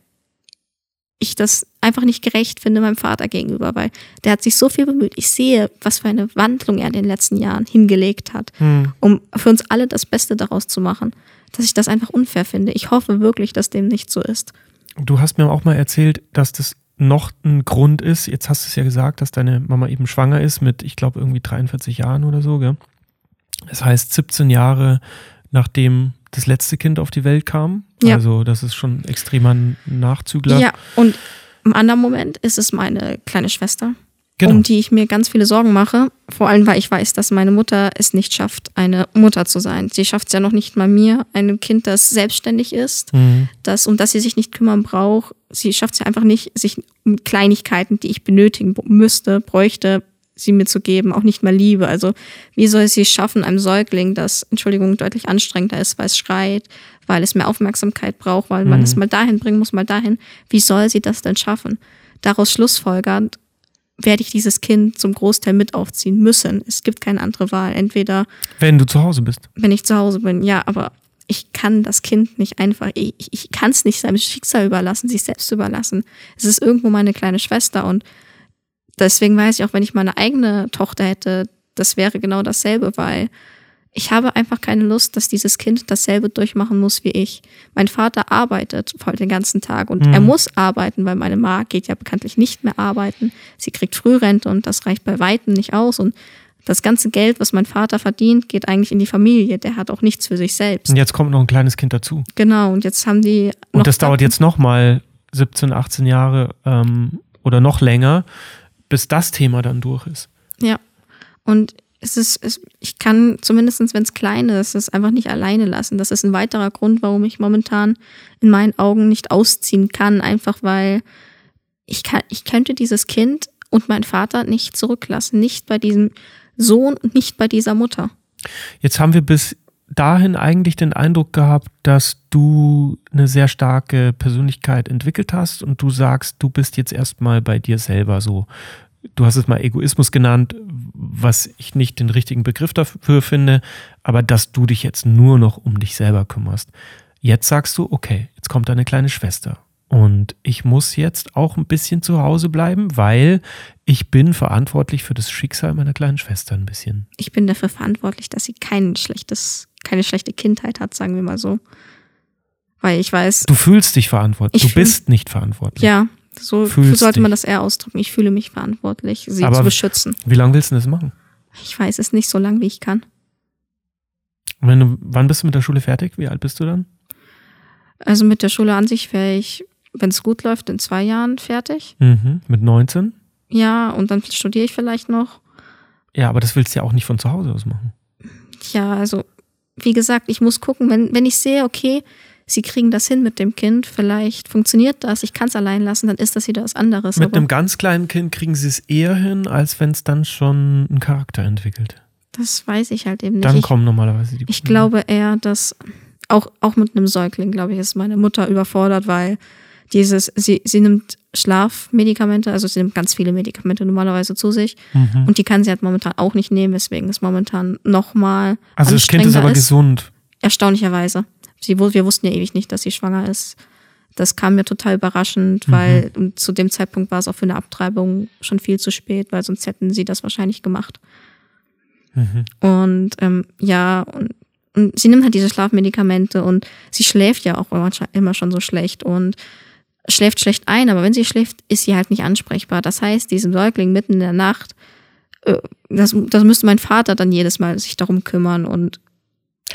S2: ich das einfach nicht gerecht finde meinem Vater gegenüber, weil der hat sich so viel bemüht. Ich sehe, was für eine Wandlung er in den letzten Jahren hingelegt hat,
S1: Hm.
S2: um für uns alle das Beste daraus zu machen, dass ich das einfach unfair finde. Ich hoffe wirklich, dass dem nicht so ist.
S1: Du hast mir auch mal erzählt, dass das noch ein Grund ist. Jetzt hast du es ja gesagt, dass deine Mama eben schwanger ist mit, ich glaube, irgendwie 43 Jahren oder so, gell? Das heißt 17 Jahre nachdem das letzte Kind auf die Welt kam.
S2: Ja.
S1: Also das ist schon ein extremer Nachzügler.
S2: Ja, und im anderen Moment ist es meine kleine Schwester,
S1: Genau.
S2: um die ich mir ganz viele Sorgen mache. Vor allem, weil ich weiß, dass meine Mutter es nicht schafft, eine Mutter zu sein. Sie schafft es ja noch nicht mal mir, einem Kind, das selbstständig ist,
S1: Mhm.
S2: das, um das sie sich nicht kümmern braucht. Sie schafft es ja einfach nicht, sich um Kleinigkeiten, die ich benötigen müsste, bräuchte, sie mir zu geben, auch nicht mal Liebe. Also wie soll sie es schaffen, einem Säugling, das, Entschuldigung, deutlich anstrengender ist, weil es schreit, weil es mehr Aufmerksamkeit braucht, weil man es mal dahin bringen muss, mal dahin. Wie soll sie das denn schaffen? Daraus schlussfolgernd werde ich dieses Kind zum Großteil mit aufziehen müssen. Es gibt keine andere Wahl. Entweder
S1: Wenn du zu Hause bist.
S2: wenn ich zu Hause bin, ja, aber ich kann das Kind nicht einfach, ich, ich kann es nicht seinem Schicksal überlassen, sich selbst überlassen. Es ist irgendwo meine kleine Schwester und deswegen weiß ich auch, wenn ich meine eigene Tochter hätte, das wäre genau dasselbe, weil ich habe einfach keine Lust, dass dieses Kind dasselbe durchmachen muss wie ich. Mein Vater arbeitet voll den ganzen Tag und
S1: Mhm.
S2: er muss arbeiten, weil meine Ma geht ja bekanntlich nicht mehr arbeiten. Sie kriegt Frührente und das reicht bei Weitem nicht aus und das ganze Geld, was mein Vater verdient, geht eigentlich in die Familie. Der hat auch nichts für sich selbst.
S1: Und jetzt kommt noch ein kleines Kind dazu.
S2: Genau, und jetzt haben die.
S1: Und das dauert jetzt noch mal 17, 18 Jahre ähm, oder noch länger, bis das Thema dann durch ist.
S2: Ja. Und es ist, es, ich kann zumindest, wenn es klein ist, es einfach nicht alleine lassen. Das ist ein weiterer Grund, warum ich momentan in meinen Augen nicht ausziehen kann. Einfach weil ich kann, ich könnte dieses Kind und meinen Vater nicht zurücklassen. Nicht bei diesem Sohn und nicht bei dieser Mutter.
S1: Jetzt haben wir bis dahin eigentlich den Eindruck gehabt, dass du eine sehr starke Persönlichkeit entwickelt hast und du sagst, du bist jetzt erstmal bei dir selber so. Du hast es mal Egoismus genannt, was ich nicht den richtigen Begriff dafür finde, aber dass du dich jetzt nur noch um dich selber kümmerst. Jetzt sagst du, okay, jetzt kommt deine kleine Schwester und ich muss jetzt auch ein bisschen zu Hause bleiben, weil ich bin verantwortlich für das Schicksal meiner kleinen Schwester ein bisschen.
S2: Ich bin dafür verantwortlich, dass sie kein schlechtes, keine schlechte Kindheit hat, sagen wir mal so. Weil ich weiß,
S1: Du fühlst dich verantwortlich.
S2: Ich
S1: du bist nicht verantwortlich.
S2: ja, so
S1: Fühlst
S2: sollte man
S1: dich.
S2: das eher ausdrücken. Ich fühle mich verantwortlich, sie
S1: Aber-
S2: zu beschützen.
S1: Wie lange willst du das machen?
S2: Ich weiß es nicht so lang, wie ich kann.
S1: Wenn du, wann bist du mit der Schule fertig? Wie alt bist du dann?
S2: Also mit der Schule an sich wäre ich, wenn es gut läuft, in zwei Jahren fertig.
S1: Mhm. Mit 19?
S2: Ja, und dann studiere ich vielleicht noch.
S1: Ja, aber das willst du ja auch nicht von zu Hause aus machen.
S2: Ja, also wie gesagt, ich muss gucken, wenn, wenn ich sehe, okay, sie kriegen das hin mit dem Kind, vielleicht funktioniert das, ich kann es allein lassen, dann ist das wieder was anderes.
S1: Mit
S2: Aber
S1: einem ganz kleinen Kind kriegen sie es eher hin, als wenn es dann schon einen Charakter entwickelt.
S2: das weiß ich halt eben nicht.
S1: Dann
S2: ich,
S1: kommen normalerweise die
S2: ich glaube eher, dass auch, auch mit einem Säugling, glaube ich, ist meine Mutter überfordert, weil dieses, sie, sie nimmt Schlafmedikamente, also sie nimmt ganz viele Medikamente normalerweise zu sich
S1: Mhm.
S2: und die kann sie halt momentan auch nicht nehmen, weswegen es momentan nochmal
S1: Also das Kind ist aber gesund.
S2: Erstaunlicherweise. Sie, wir wussten ja ewig nicht, dass sie schwanger ist. Das kam mir total überraschend, weil und zu dem Zeitpunkt war es auch für eine Abtreibung schon viel zu spät, weil sonst hätten sie das wahrscheinlich gemacht.
S1: Mhm.
S2: Und ähm, ja, und, und sie nimmt halt diese Schlafmedikamente und sie schläft ja auch immer, immer schon so schlecht und schläft schlecht ein, aber wenn sie schläft, ist sie halt nicht ansprechbar. Das heißt, diesem Säugling mitten in der Nacht, äh, das, das müsste mein Vater dann jedes Mal sich darum kümmern und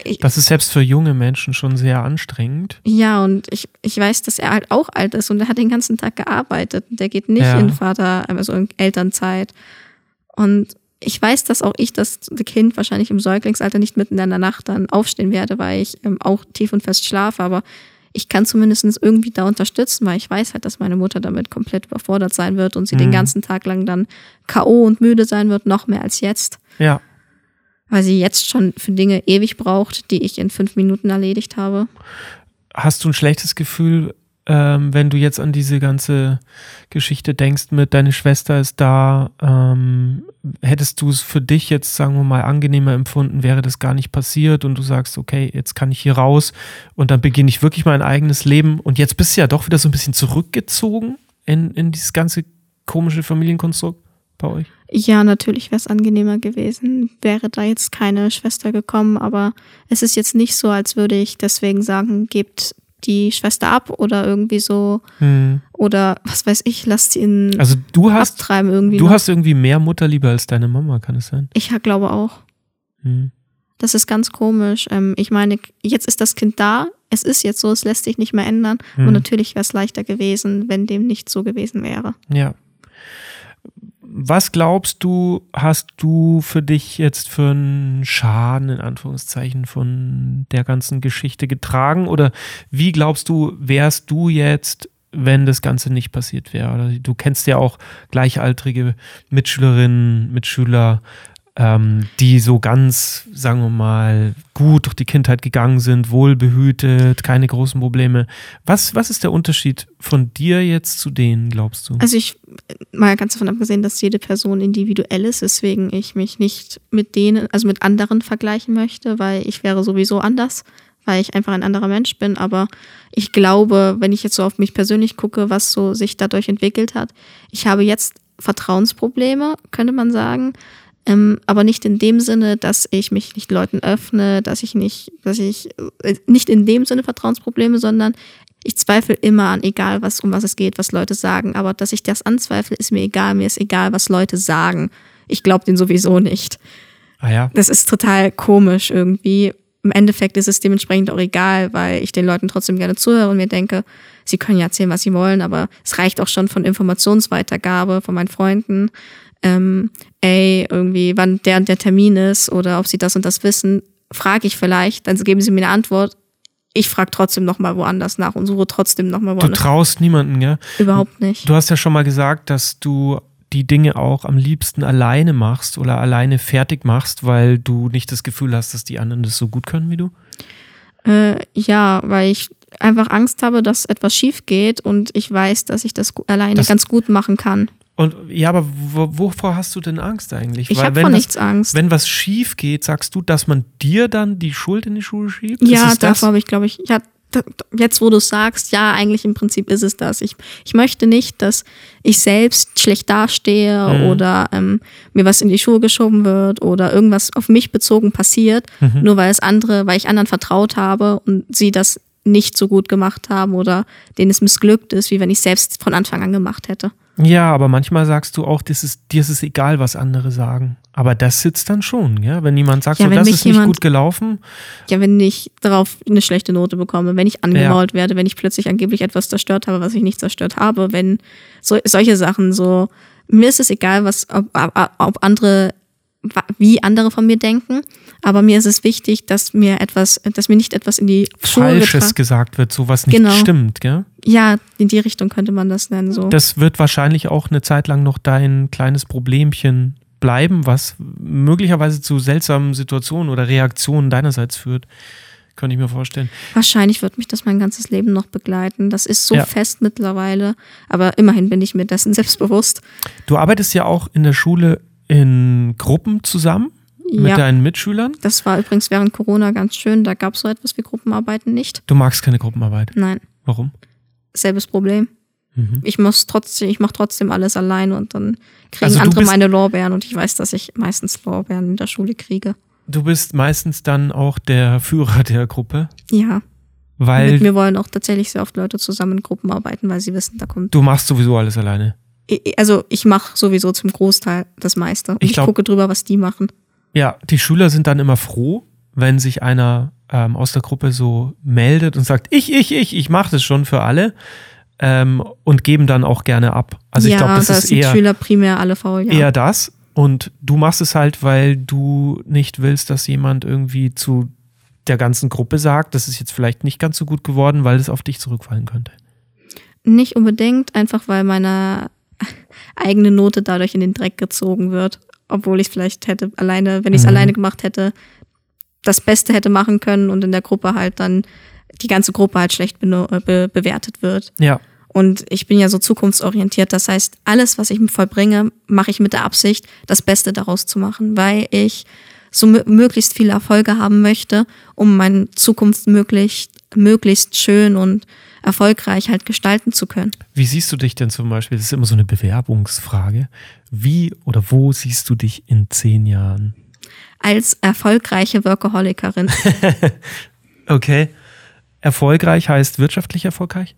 S2: ich,
S1: Das ist selbst für junge Menschen schon sehr anstrengend.
S2: ja, und ich, ich weiß, dass er halt auch alt ist und er hat den ganzen Tag gearbeitet. Der geht nicht
S1: Ja.
S2: in Vater, also in Elternzeit. Und ich weiß, dass auch ich das Kind wahrscheinlich im Säuglingsalter nicht mitten in der Nacht dann aufstehen werde, weil ich ähm, auch tief und fest schlafe. Aber ich kann zumindest irgendwie da unterstützen, weil ich weiß halt, dass meine Mutter damit komplett überfordert sein wird und sie den
S1: Mhm.
S2: ganzen Tag lang dann K.O. und müde sein wird, noch mehr als jetzt.
S1: Ja.
S2: Weil sie jetzt schon für Dinge ewig braucht, die ich in fünf Minuten erledigt habe.
S1: Hast du ein schlechtes Gefühl, ähm, wenn du jetzt an diese ganze Geschichte denkst mit deine Schwester ist da, ähm, hättest du es für dich jetzt, sagen wir mal, angenehmer empfunden, wäre das gar nicht passiert und du sagst, okay, jetzt kann ich hier raus und dann beginne ich wirklich mein eigenes Leben und jetzt bist du ja doch wieder so ein bisschen zurückgezogen in, in dieses ganze komische Familienkonstrukt bei euch?
S2: Ja, natürlich wäre es angenehmer gewesen, wäre da jetzt keine Schwester gekommen, aber es ist jetzt nicht so, als würde ich deswegen sagen, gebt die Schwester ab oder irgendwie so
S1: Hm.
S2: oder was weiß ich, lasst sie in
S1: Also du hast,
S2: abtreiben irgendwie.
S1: du
S2: noch.
S1: hast irgendwie mehr Mutterliebe als deine Mama, kann es sein?
S2: ich glaube auch.
S1: Hm.
S2: Das ist ganz komisch. Ähm, ich meine, jetzt ist das Kind da, es ist jetzt so, es lässt sich nicht mehr ändern
S1: Hm.
S2: und natürlich wäre es leichter gewesen, wenn dem nicht so gewesen wäre.
S1: Ja. Was glaubst du, hast du für dich jetzt für einen Schaden in Anführungszeichen von der ganzen Geschichte getragen? Oder wie glaubst du, wärst du jetzt, wenn das Ganze nicht passiert wäre? Du kennst ja auch gleichaltrige Mitschülerinnen, Mitschüler, ähm, die so ganz, sagen wir mal, gut durch die Kindheit gegangen sind, wohlbehütet, keine großen Probleme. Was, was ist der Unterschied von dir jetzt zu denen, glaubst du?
S2: Also ich, mal ganz davon abgesehen, dass jede Person individuell ist, weswegen ich mich nicht mit denen, also mit anderen vergleichen möchte, weil ich wäre sowieso anders, weil ich einfach ein anderer Mensch bin. Aber ich glaube, wenn ich jetzt so auf mich persönlich gucke, was so sich dadurch entwickelt hat, ich habe jetzt Vertrauensprobleme, könnte man sagen. Ähm, aber nicht in dem Sinne, dass ich mich nicht Leuten öffne, dass ich nicht, dass ich äh, nicht in dem Sinne Vertrauensprobleme, sondern ich zweifle immer an, egal was, um was es geht, was Leute sagen. Aber dass ich das anzweifle, ist mir egal. Mir ist egal, was Leute sagen. Ich glaube denen sowieso nicht.
S1: Ah ja.
S2: Das ist total komisch irgendwie. Im Endeffekt ist es dementsprechend auch egal, weil ich den Leuten trotzdem gerne zuhöre und mir denke, sie können ja erzählen, was sie wollen, aber es reicht auch schon von Informationsweitergabe von meinen Freunden. Ähm, ey, irgendwie, wann der und der Termin ist oder ob sie das und das wissen, frage ich vielleicht, dann geben sie mir eine Antwort. Ich frage trotzdem nochmal woanders nach und suche trotzdem nochmal
S1: Du
S2: woanders.
S1: traust niemanden, gell?
S2: Überhaupt nicht.
S1: Du hast ja schon mal gesagt, dass du die Dinge auch am liebsten alleine machst oder alleine fertig machst, weil du nicht das Gefühl hast, dass die anderen das so gut können wie du.
S2: Äh, ja, weil ich einfach Angst habe, dass etwas schief geht und ich weiß, dass ich das alleine
S1: Das-
S2: ganz gut machen kann.
S1: Und ja, aber wo, wovor hast du denn Angst eigentlich?
S2: Ich habe
S1: wenn
S2: vor nichts Angst.
S1: Wenn was schief geht, sagst du, dass man dir dann die Schuld in die Schuhe schiebt?
S2: Ja, davor habe ich, glaube ich, ja, jetzt wo du sagst, ja, eigentlich im Prinzip ist es das. Ich, ich möchte nicht, dass ich selbst schlecht dastehe
S1: Mhm.
S2: oder ähm, mir was in die Schuhe geschoben wird oder irgendwas auf mich bezogen passiert,
S1: Mhm.
S2: nur weil es andere, weil ich anderen vertraut habe und sie das nicht so gut gemacht haben oder denen es missglückt ist, wie wenn ich selbst von Anfang an gemacht hätte.
S1: Ja, aber manchmal sagst du auch, das ist, dir ist es egal, was andere sagen. Aber das sitzt dann schon, ja? Wenn jemand sagt,
S2: Ja,
S1: so, das ist nicht
S2: jemand-
S1: gut gelaufen,
S2: Ja, wenn ich darauf eine schlechte Note bekomme, wenn ich angemault werde, wenn ich plötzlich angeblich etwas zerstört habe, was ich nicht zerstört habe, wenn so, solche Sachen so, mir ist es egal, was, ob, ob, andere, wie andere von mir denken, aber mir ist es wichtig, dass mir etwas, dass mir nicht etwas in die Schuhe
S1: Falsches gesagt wird, so was nicht
S2: Genau.
S1: stimmt, gell?
S2: Ja, in die Richtung könnte man das nennen, so.
S1: Das wird wahrscheinlich auch eine Zeit lang noch dein kleines Problemchen bleiben, was möglicherweise zu seltsamen Situationen oder Reaktionen deinerseits führt. Könnte ich mir vorstellen.
S2: Wahrscheinlich wird mich das mein ganzes Leben noch begleiten. Das ist so
S1: Ja.
S2: fest mittlerweile, aber immerhin bin ich mir dessen (laughs) selbstbewusst.
S1: Du arbeitest ja auch in der Schule in Gruppen zusammen mit
S2: ja.
S1: deinen Mitschülern.
S2: Das war übrigens während Corona ganz schön. Da gab es so etwas wie Gruppenarbeiten nicht.
S1: Du magst keine Gruppenarbeit.
S2: Nein,
S1: Warum?
S2: selbes Problem.
S1: Mhm.
S2: Ich muss trotzdem, ich mache trotzdem alles allein und dann kriegen
S1: Also
S2: andere meine Lorbeeren und ich weiß, dass ich meistens Lorbeeren in der Schule kriege.
S1: Du bist meistens dann auch der Führer der Gruppe,
S2: Ja.
S1: weil
S2: Mit mir wollen auch tatsächlich sehr oft Leute zusammen in Gruppen arbeiten, weil sie wissen, da kommt.
S1: du machst sowieso alles alleine.
S2: Ich- Also ich mache sowieso zum Großteil das meiste. Und
S1: Ich
S2: ich,
S1: glaub-
S2: gucke drüber, was die machen.
S1: Ja, die Schüler sind dann immer froh, wenn sich einer ähm, aus der Gruppe so meldet und sagt, ich, ich, ich, ich mache das schon für alle ähm, und geben dann auch gerne ab. Also ich
S2: ja,
S1: glaube, das
S2: da
S1: ist eher,
S2: Schüler primär alle faul. Ja.
S1: eher das. Und du machst es halt, weil du nicht willst, dass jemand irgendwie zu der ganzen Gruppe sagt, das ist jetzt vielleicht nicht ganz so gut geworden, weil es auf dich zurückfallen könnte.
S2: Nicht unbedingt, einfach weil meine eigene Note dadurch in den Dreck gezogen wird. Obwohl ich vielleicht hätte alleine, wenn ich es
S1: Mhm.
S2: alleine gemacht hätte, das Beste hätte machen können und in der Gruppe halt dann die ganze Gruppe halt schlecht beno- äh, be bewertet wird.
S1: Ja,
S2: Und ich bin ja so zukunftsorientiert. Das heißt, alles, was ich vollbringe, mache ich mit der Absicht, das Beste daraus zu machen, weil ich so mö- möglichst viele Erfolge haben möchte, um meine Zukunft möglichst, möglichst schön und erfolgreich halt gestalten zu können.
S1: Wie siehst du dich denn zum Beispiel? Das ist immer so eine Bewerbungsfrage. Wie oder wo siehst du dich in zehn Jahren?
S2: Als erfolgreiche Workaholikerin. (laughs)
S1: Okay. Erfolgreich heißt wirtschaftlich erfolgreich?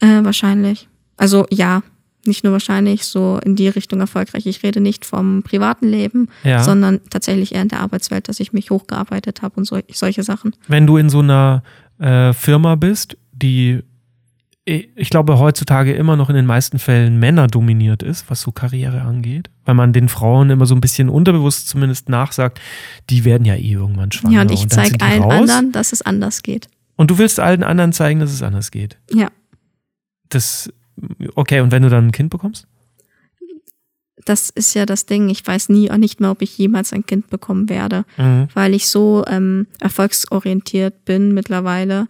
S2: äh, wahrscheinlich. Also ja, nicht nur wahrscheinlich, so in die Richtung erfolgreich. Ich rede nicht vom privaten Leben,
S1: Ja.
S2: sondern tatsächlich eher in der Arbeitswelt, dass ich mich hochgearbeitet habe und so, solche Sachen.
S1: Wenn du in so einer äh, Firma bist, die, ich glaube, heutzutage immer noch in den meisten Fällen Männer dominiert ist, was so Karriere angeht, weil man den Frauen immer so ein bisschen unterbewusst zumindest nachsagt, die werden ja eh irgendwann schwanger.
S2: Ja, und ich zeige allen
S1: raus.
S2: anderen, dass es anders geht.
S1: Und du willst allen anderen zeigen, dass es anders geht.
S2: Ja,
S1: Das, okay, und wenn du dann ein Kind bekommst?
S2: das ist ja das Ding. Ich weiß nie nicht mehr, ob ich jemals ein Kind bekommen werde,
S1: Mhm.
S2: weil ich so ähm, erfolgsorientiert bin mittlerweile,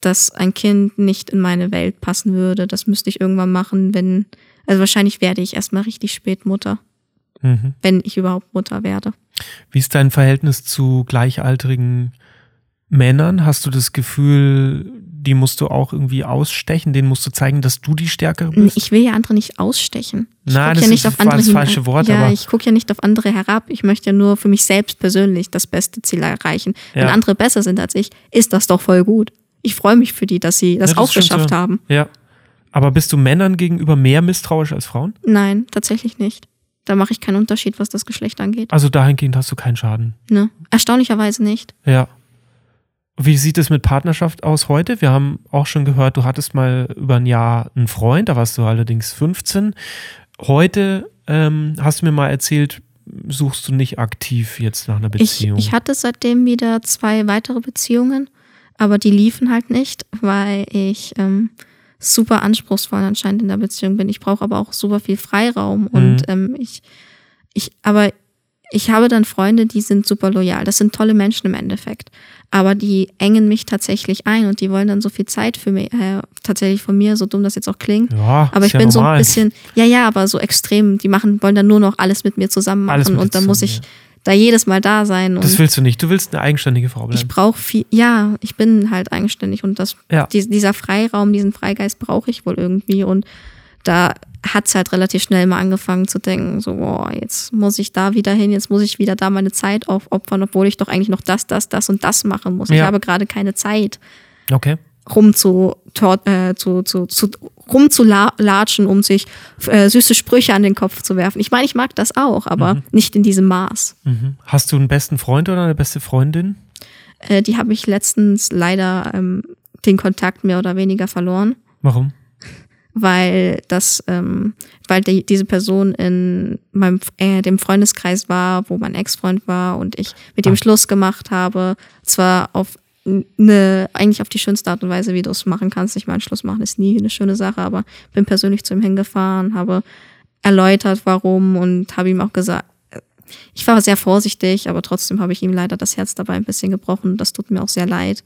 S2: dass ein Kind nicht in meine Welt passen würde. Das müsste ich irgendwann machen, wenn, also wahrscheinlich werde ich erstmal richtig spät Mutter,
S1: Mhm.
S2: wenn ich überhaupt Mutter werde.
S1: Wie ist dein Verhältnis zu gleichaltrigen Männern? Hast du das Gefühl, die musst du auch irgendwie ausstechen, denen musst du zeigen, dass du die Stärkere bist?
S2: Ich will ja andere nicht ausstechen. Ich
S1: Nein,
S2: guck
S1: das
S2: ja nicht
S1: ist-
S2: auf
S1: war
S2: andere
S1: das falsche Wort,
S2: Ja,
S1: aber-
S2: ich gucke ja nicht auf andere herab. Ich möchte ja nur für mich selbst persönlich das beste Ziel erreichen. Wenn
S1: Ja.
S2: andere besser sind als ich, ist das doch voll gut. Ich freue mich für die, dass sie das
S1: Ja,
S2: auch
S1: stimmt
S2: geschafft
S1: so.
S2: haben.
S1: Ja. Aber bist du Männern gegenüber mehr misstrauisch als Frauen?
S2: Nein, tatsächlich nicht. Da mache ich keinen Unterschied, was das Geschlecht angeht.
S1: Also dahingehend hast du keinen Schaden.
S2: Ne? Erstaunlicherweise nicht.
S1: Ja. Wie sieht es mit Partnerschaft aus heute? Wir haben auch schon gehört, du hattest mal über ein Jahr einen Freund, da warst du allerdings 15. Heute ähm, hast du mir mal erzählt, suchst du nicht aktiv jetzt nach einer
S2: Ich,
S1: Beziehung.
S2: ich hatte seitdem wieder zwei weitere Beziehungen, aber die liefen halt nicht, weil ich ähm, super anspruchsvoll anscheinend in der Beziehung bin. Ich brauche aber auch super viel Freiraum und ähm, ich, ich, aber ich habe dann Freunde, die sind super loyal. Das sind tolle Menschen im Endeffekt. Aber die engen mich tatsächlich ein und die wollen dann so viel Zeit für mich, äh, tatsächlich von mir, so dumm das jetzt auch klingt.
S1: ja,
S2: Aber ich
S1: ja
S2: bin so
S1: normal.
S2: ein bisschen, ja, ja, aber so extrem. Die machen, wollen dann nur noch alles mit mir zusammen machen und dann muss ich da jedes Mal da sein. Und
S1: Das willst du nicht. Du willst eine eigenständige Frau
S2: ich
S1: bleiben.
S2: brauche viel, ja, ich bin halt eigenständig und das,
S1: Ja.
S2: die, dieser Freiraum, diesen Freigeist brauche ich wohl irgendwie und da hat's halt relativ schnell mal angefangen zu denken, so, boah, jetzt muss ich da wieder hin, jetzt muss ich wieder da meine Zeit aufopfern, obwohl ich doch eigentlich noch das, das, das und das machen muss. Ich
S1: Ja.
S2: habe gerade keine Zeit,
S1: Okay.
S2: Rum zu, äh, zu, zu, zu rumzulatschen, um sich äh, süße Sprüche an den Kopf zu werfen. Ich meine, ich mag das auch, aber nicht in diesem Maß.
S1: Mhm. Hast du einen besten Freund oder eine beste Freundin?
S2: Äh, die habe ich letztens leider ähm, den Kontakt mehr oder weniger verloren,
S1: Warum?
S2: weil das, ähm, weil die, diese Person in meinem äh, dem Freundeskreis war, wo mein Ex-Freund war und ich mit dem
S1: Ah.
S2: Schluss gemacht habe. Zwar auf eine, eigentlich auf die schönste Art und Weise, wie du es machen kannst. Ich meine, Schluss machen ist nie eine schöne Sache, aber bin persönlich zu ihm hingefahren, habe erläutert, warum und habe ihm auch gesagt, ich war sehr vorsichtig, aber trotzdem habe ich ihm leider das Herz dabei ein bisschen gebrochen. Das tut mir auch sehr leid.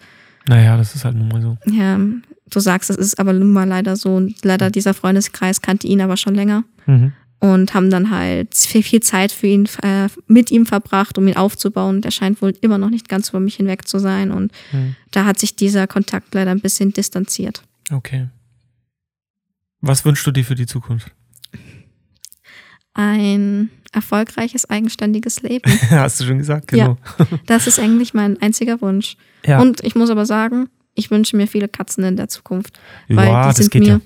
S1: Naja, das ist halt nun mal so.
S2: Ja, du sagst, es ist aber nun mal leider so. Und leider dieser Freundeskreis kannte ihn aber schon länger
S1: Mhm.
S2: Und haben dann halt viel, viel Zeit für ihn, äh, mit ihm verbracht, um ihn aufzubauen. Und er scheint wohl immer noch nicht ganz über mich hinweg zu sein. Und
S1: Mhm.
S2: da hat sich dieser Kontakt leider ein bisschen distanziert.
S1: Okay. Was wünschst du dir für die Zukunft?
S2: Ein erfolgreiches, eigenständiges Leben. (laughs)
S1: Hast du schon gesagt, genau.
S2: Ja, (laughs) das ist eigentlich mein einziger Wunsch.
S1: Ja,
S2: Und ich muss aber sagen, ich wünsche mir viele Katzen in der Zukunft. Weil
S1: ja
S2: die
S1: das
S2: sind
S1: geht
S2: mir,
S1: ja.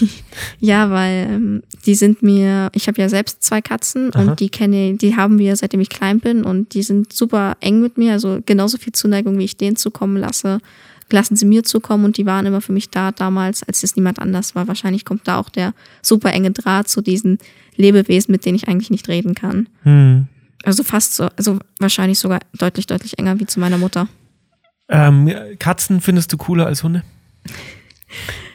S1: (laughs)
S2: ja, weil ähm, die sind mir, ich habe ja selbst zwei Katzen
S1: Aha.
S2: und die kenne, die haben wir seitdem ich klein bin und die sind super eng mit mir, also genauso viel Zuneigung, wie ich denen zukommen lasse, lassen sie mir zukommen und die waren immer für mich da damals, als es niemand anders war. Wahrscheinlich kommt da auch der super enge Draht zu diesen Lebewesen, mit denen ich eigentlich nicht reden kann.
S1: Hm.
S2: Also fast so, also wahrscheinlich sogar deutlich, deutlich enger wie zu meiner Mutter.
S1: Ähm, Katzen findest du cooler als Hunde?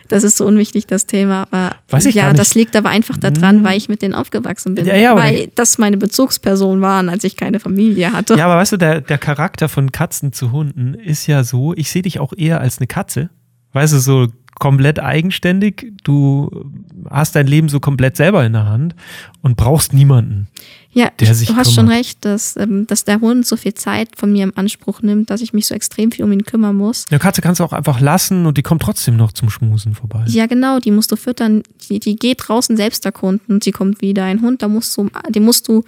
S2: Das ist so unwichtig, das Thema. Aber
S1: Weiß ich
S2: ja, das liegt aber einfach daran, weil ich mit denen aufgewachsen bin.
S1: Ja, ja,
S2: weil das meine Bezugspersonen waren, als ich keine Familie hatte.
S1: Ja, aber weißt du, der, der Charakter von Katzen zu Hunden ist ja so, ich sehe dich auch eher als eine Katze. Weißt du, so komplett eigenständig. Du hast dein Leben so komplett selber in der Hand und brauchst niemanden.
S2: Ja,
S1: der
S2: ich,
S1: sich
S2: du hast schon
S1: kümmert.
S2: recht, dass, ähm, dass der Hund so viel Zeit von mir im Anspruch nimmt, dass ich mich so extrem viel um ihn kümmern muss.
S1: Eine Katze kannst du auch einfach lassen und die kommt trotzdem noch zum Schmusen vorbei.
S2: Ja, genau, die musst du füttern. Die, die geht draußen selbst erkunden und sie kommt wieder. Ein Hund, da musst du, dem musst du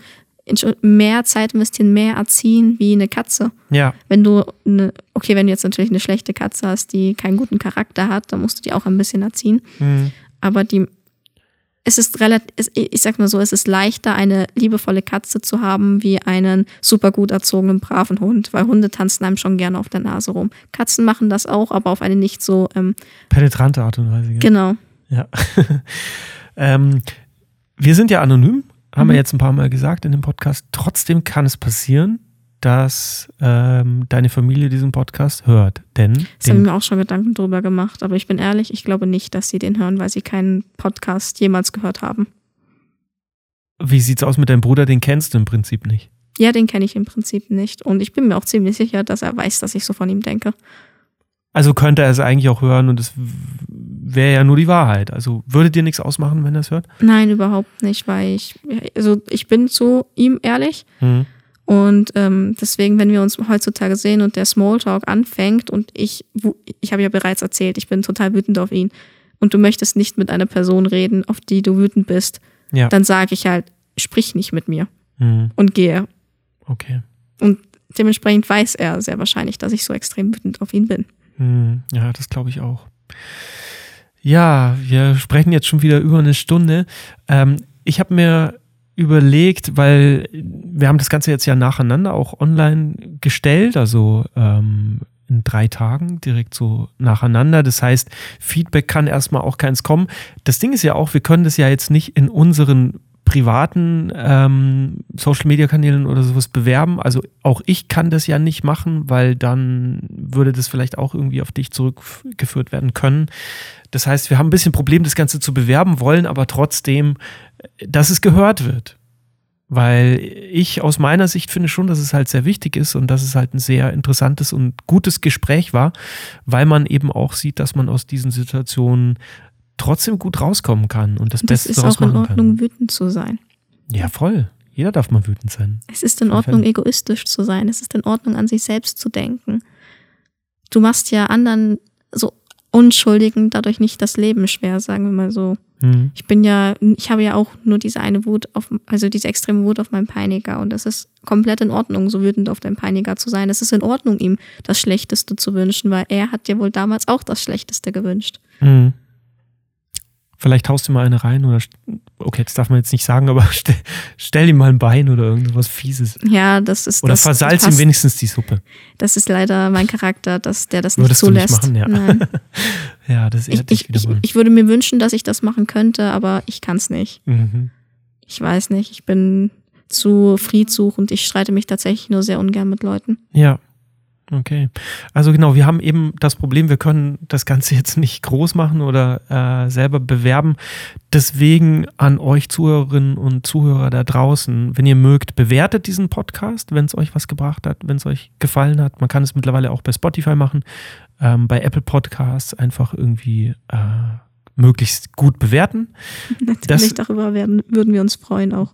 S2: mehr Zeit investieren, mehr erziehen wie eine Katze.
S1: Ja,
S2: Wenn du eine, okay, wenn du jetzt natürlich eine schlechte Katze hast, die keinen guten Charakter hat, dann musst du die auch ein bisschen erziehen.
S1: hm.
S2: Aber die, es ist relativ, ich sag mal so, es ist leichter, eine liebevolle Katze zu haben, wie einen super gut erzogenen, braven Hund, weil Hunde tanzen einem schon gerne auf der Nase rum. Katzen machen das auch, aber auf eine nicht so, ähm,
S1: penetrante Art und Weise.
S2: genau.
S1: Ja. (laughs) ähm, wir sind ja anonym, haben
S2: Mhm.
S1: wir jetzt ein paar Mal gesagt in dem Podcast. Trotzdem kann es passieren, dass ähm, deine Familie diesen Podcast hört. Denn
S2: habe ich
S1: den,
S2: mir auch schon Gedanken drüber gemacht, aber ich bin ehrlich, ich glaube nicht, dass sie den hören, weil sie keinen Podcast jemals gehört haben.
S1: wie sieht's aus mit deinem Bruder? Den kennst du im Prinzip nicht.
S2: Ja, den kenne ich im Prinzip nicht. Und ich bin mir auch ziemlich sicher, dass er weiß, dass ich so von ihm denke.
S1: Also könnte er es eigentlich auch hören und es wäre ja nur die Wahrheit. Also würde dir nichts ausmachen, wenn er es hört?
S2: Nein, überhaupt nicht, weil ich, also ich bin zu ihm ehrlich.
S1: Hm.
S2: Und ähm, deswegen, wenn wir uns heutzutage sehen und der Smalltalk anfängt und ich, ich habe ja bereits erzählt, ich bin total wütend auf ihn und du möchtest nicht mit einer Person reden, auf die du wütend bist,
S1: Ja.
S2: dann sage ich halt, sprich nicht mit mir
S1: Hm.
S2: und gehe.
S1: Okay.
S2: Und dementsprechend weiß er sehr wahrscheinlich, dass ich so extrem wütend auf ihn bin.
S1: Hm, Ja, das glaube ich auch. Ja, wir sprechen jetzt schon wieder über eine Stunde. Ähm, ich habe mir überlegt, weil wir haben das Ganze jetzt ja nacheinander auch online gestellt, also ähm, in drei Tagen direkt so nacheinander. Das heißt, Feedback kann erstmal auch keins kommen. Das Ding ist ja auch, wir können das ja jetzt nicht in unseren privaten ähm, Social-Media-Kanälen oder sowas bewerben. Also auch ich kann das ja nicht machen, weil dann würde das vielleicht auch irgendwie auf dich zurückgeführt werden können. Das heißt, wir haben ein bisschen Problem, das Ganze zu bewerben, wollen aber trotzdem, äh, dass es gehört wird. Weil ich aus meiner Sicht finde schon, dass es halt sehr wichtig ist und dass es halt ein sehr interessantes und gutes Gespräch war, weil man eben auch sieht, dass man aus diesen Situationen trotzdem gut rauskommen kann und das
S2: Und es
S1: Beste
S2: ist
S1: daraus
S2: auch in
S1: machen
S2: Ordnung,
S1: kann.
S2: wütend zu sein.
S1: Ja, voll. Jeder darf mal wütend sein.
S2: Es ist in Ordnung, egoistisch zu sein. Es ist in Ordnung, an sich selbst zu denken. Du machst ja anderen so Unschuldigen dadurch nicht das Leben schwer, sagen wir mal so.
S1: Hm.
S2: Ich bin ja, ich habe ja auch nur diese eine Wut auf, also diese extreme Wut auf meinen Peiniger und es ist komplett in Ordnung, so wütend auf deinen Peiniger zu sein. Es ist in Ordnung, ihm das Schlechteste zu wünschen, weil er hat dir wohl damals auch das Schlechteste gewünscht.
S1: Hm. Vielleicht haust du mal eine rein oder, okay, das darf man jetzt nicht sagen, aber (laughs) stell, stell ihm mal ein Bein oder irgendwas Fieses.
S2: Ja, das ist
S1: Oder
S2: das,
S1: versalz
S2: das,
S1: ihm wenigstens die Suppe.
S2: das ist leider mein Charakter, dass der das nicht
S1: Würdest du nicht
S2: zulässt.
S1: machen, ja. (laughs) Ja, das
S2: Ich,
S1: ehrt dich
S2: ich, ich,
S1: mal.
S2: ich würde mir wünschen, dass ich das machen könnte, aber ich kann es nicht.
S1: Mhm.
S2: Ich weiß nicht, ich bin zu friedsuchend. Ich streite mich tatsächlich nur sehr ungern mit Leuten.
S1: Ja. Okay. Also genau, wir haben eben das Problem, wir können das Ganze (laughs) jetzt nicht groß machen oder äh, selber bewerben. Deswegen an euch Zuhörerinnen und Zuhörer da draußen, wenn ihr mögt, bewertet diesen Podcast, wenn es euch was gebracht hat, wenn es euch gefallen hat. Man kann es mittlerweile auch bei Spotify machen, ähm, bei Apple Podcasts einfach irgendwie äh, möglichst gut bewerten. (laughs)
S2: Natürlich darüber werden, würden wir uns freuen auch.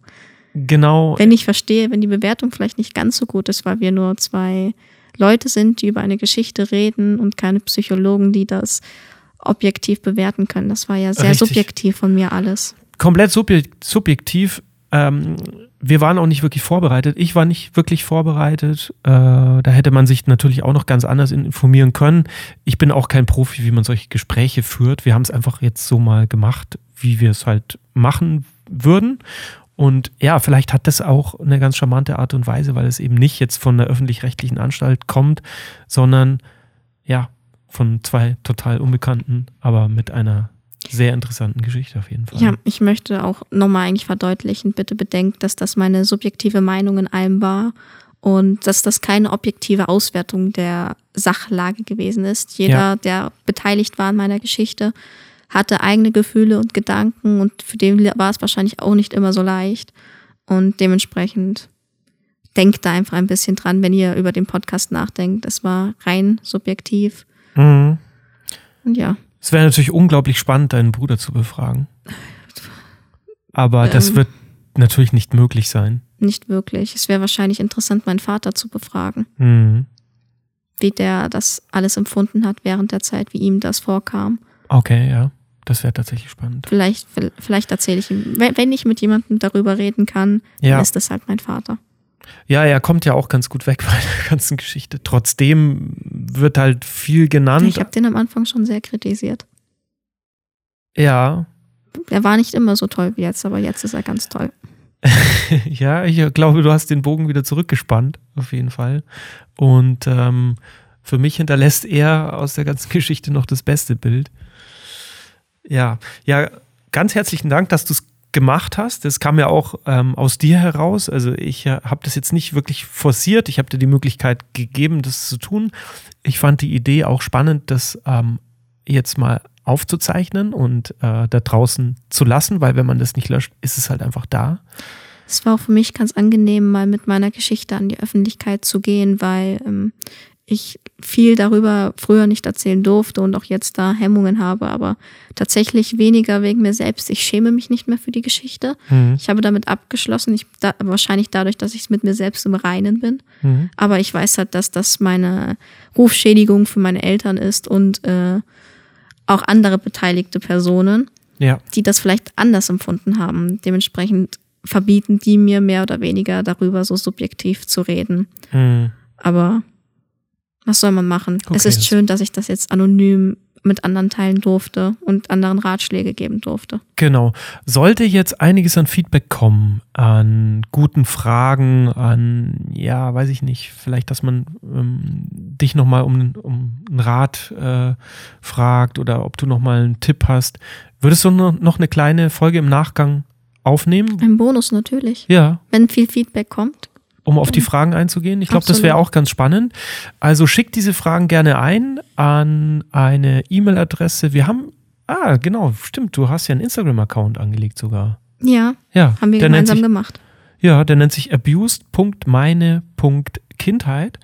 S1: Genau.
S2: Wenn ich verstehe, wenn die Bewertung vielleicht nicht ganz so gut ist, weil wir nur zwei Leute sind, die über eine Geschichte reden und keine Psychologen, die das objektiv bewerten können. Das war ja sehr
S1: Richtig.
S2: subjektiv von mir alles.
S1: komplett subjek subjektiv. Ähm, wir waren auch nicht wirklich vorbereitet. Ich war nicht wirklich vorbereitet. Äh, da hätte man sich natürlich auch noch ganz anders informieren können. Ich bin auch kein Profi, wie man solche Gespräche führt. Wir haben es einfach jetzt so mal gemacht, wie wir es halt machen würden. Und ja, vielleicht hat das auch eine ganz charmante Art und Weise, weil es eben nicht jetzt von der öffentlich-rechtlichen Anstalt kommt, sondern ja, von zwei total Unbekannten, aber mit einer sehr interessanten Geschichte auf jeden Fall.
S2: Ja, ich möchte auch nochmal eigentlich verdeutlichen, bitte bedenkt, dass das meine subjektive Meinung in allem war und dass das keine objektive Auswertung der Sachlage gewesen ist. Jeder,
S1: Ja.
S2: der beteiligt war an meiner Geschichte, hatte eigene Gefühle und Gedanken und für den war es wahrscheinlich auch nicht immer so leicht. Und dementsprechend denkt da einfach ein bisschen dran, wenn ihr über den Podcast nachdenkt. Es war rein subjektiv.
S1: Mhm.
S2: Und ja,
S1: Es wäre natürlich unglaublich spannend, deinen Bruder zu befragen. Aber das
S2: Ähm.
S1: wird natürlich nicht möglich sein.
S2: nicht wirklich. Es wäre wahrscheinlich interessant, meinen Vater zu befragen.
S1: Mhm.
S2: wie der das alles empfunden hat während der Zeit, wie ihm das vorkam.
S1: Okay, ja. Das wäre tatsächlich spannend.
S2: Vielleicht, vielleicht erzähle ich ihm, wenn ich mit jemandem darüber reden kann,
S1: Ja.
S2: dann ist das halt mein Vater.
S1: Ja, er kommt ja auch ganz gut weg bei der ganzen Geschichte. Trotzdem wird halt viel genannt.
S2: Ich habe den am Anfang schon sehr kritisiert.
S1: ja,
S2: Er war nicht immer so toll wie jetzt, aber jetzt ist er ganz toll. (laughs)
S1: ja, ich glaube, du hast den Bogen wieder zurückgespannt, auf jeden Fall. Und ähm, für mich hinterlässt er aus der ganzen (laughs) Geschichte noch das beste Bild. Ja, ja, ganz herzlichen Dank, dass du es gemacht hast. Das kam ja auch ähm, aus dir heraus. Also ich äh, habe das jetzt nicht wirklich forciert. Ich habe dir die Möglichkeit gegeben, das zu tun. Ich fand die Idee auch spannend, das ähm, jetzt mal aufzuzeichnen und äh, da draußen zu lassen, weil wenn man das nicht löscht, ist es halt einfach da.
S2: Es war auch für mich ganz angenehm, mal mit meiner Geschichte an die Öffentlichkeit zu gehen, weil ähm, ich viel darüber früher nicht erzählen durfte und auch jetzt da Hemmungen habe, aber tatsächlich weniger wegen mir selbst. Ich schäme mich nicht mehr für die Geschichte.
S1: Mhm.
S2: Ich habe damit abgeschlossen, ich, da, wahrscheinlich dadurch, dass ich mit mir selbst im Reinen bin.
S1: Mhm.
S2: Aber ich weiß halt, dass das meine Rufschädigung für meine Eltern ist und äh, auch andere beteiligte Personen,
S1: Ja,
S2: die das vielleicht anders empfunden haben. Dementsprechend verbieten die mir mehr oder weniger darüber so subjektiv zu reden.
S1: mhm.
S2: Aber was soll man machen?
S1: Okay,
S2: es ist schön, dass ich das jetzt anonym mit anderen teilen durfte und anderen Ratschläge geben durfte.
S1: genau. Sollte jetzt einiges an Feedback kommen, an guten Fragen, an, ja, weiß ich nicht, vielleicht, dass man ähm, dich nochmal um, um einen Rat äh, fragt oder ob du nochmal einen Tipp hast, würdest du noch eine kleine Folge im Nachgang aufnehmen?
S2: Ein Bonus natürlich.
S1: Ja,
S2: Wenn viel Feedback kommt,
S1: um auf die Fragen einzugehen. Ich glaube, das wäre auch ganz spannend. Also schickt diese Fragen gerne ein an eine E-Mail-Adresse. Wir haben, ah, genau, stimmt, du hast ja einen Instagram-Account angelegt sogar.
S2: ja,
S1: Ja,
S2: haben wir gemeinsam
S1: sich,
S2: gemacht.
S1: ja, der nennt sich abused.meine.kindheit.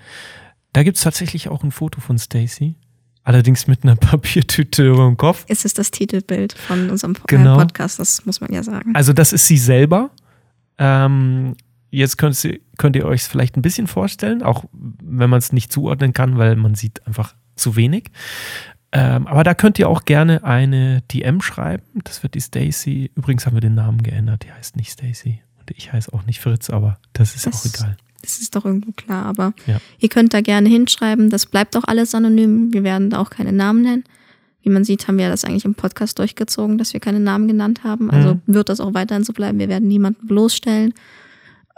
S1: Da gibt es tatsächlich auch ein Foto von Stacy. Allerdings mit einer (laughs) Papiertüte über dem Kopf.
S2: Es ist das Titelbild von unserem Po-
S1: Genau.
S2: äh, Podcast, das muss man ja sagen.
S1: Also das ist sie selber. Ähm, jetzt könnt, sie, könnt ihr euch es vielleicht ein bisschen vorstellen, auch wenn man es nicht zuordnen kann, weil man sieht einfach zu wenig. Ähm, aber da könnt ihr auch gerne eine DM schreiben. Das wird die Stacy. Übrigens haben wir den Namen geändert. Die heißt nicht Stacy. Und ich heiße auch nicht Fritz, aber das ist
S2: Das-
S1: auch egal.
S2: Das ist doch irgendwo klar, aber
S1: Ja.
S2: ihr könnt da gerne hinschreiben. Das bleibt auch alles anonym. Wir werden da auch keine Namen nennen. Wie man sieht, haben wir das eigentlich im Podcast durchgezogen, dass wir keine Namen genannt haben. Also
S1: Mhm.
S2: wird das auch weiterhin so bleiben. Wir werden niemanden bloßstellen.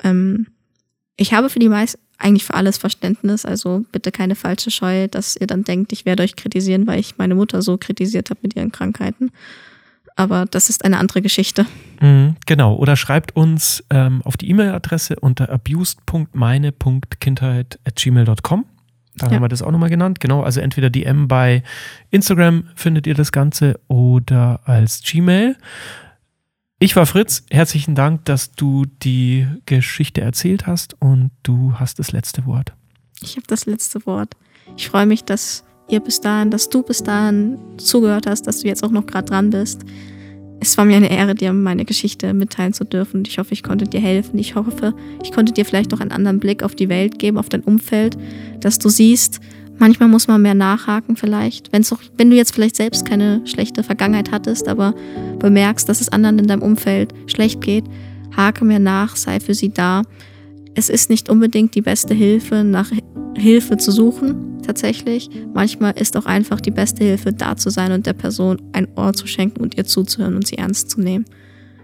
S2: Ähm, ich habe für die meisten, eigentlich für alles Verständnis. Also bitte keine falsche Scheu, dass ihr dann denkt, ich werde euch kritisieren, weil ich meine Mutter so kritisiert habe mit ihren Krankheiten. Aber das ist eine andere Geschichte.
S1: Mhm, genau. Oder schreibt uns ähm, auf die E-Mail-Adresse unter abused.meine.kindheit.gmail.com. Da
S2: Ja.
S1: haben wir das auch nochmal genannt. Genau, also entweder DM bei Instagram findet ihr das Ganze oder als Gmail. Ich war Fritz. Herzlichen Dank, dass du die Geschichte erzählt hast und du hast das letzte Wort.
S2: Ich habe das letzte Wort. Ich freue mich, dass ihr bis dahin, dass du bis dahin zugehört hast, dass du jetzt auch noch gerade dran bist. Es war mir eine Ehre, dir meine Geschichte mitteilen zu dürfen. Ich hoffe, ich konnte dir helfen. Ich hoffe, ich konnte dir vielleicht noch einen anderen Blick auf die Welt geben, auf dein Umfeld, dass du siehst, Manchmal muss man mehr nachhaken vielleicht. Wenn's auch, wenn du jetzt vielleicht selbst keine schlechte Vergangenheit hattest, aber bemerkst, dass es anderen in deinem Umfeld schlecht geht, hake mehr nach, sei für sie da. Es ist nicht unbedingt die beste Hilfe, nach Hilfe zu suchen, tatsächlich. Manchmal ist auch einfach die beste Hilfe, da zu sein und der Person ein Ohr zu schenken und ihr zuzuhören und sie ernst zu nehmen.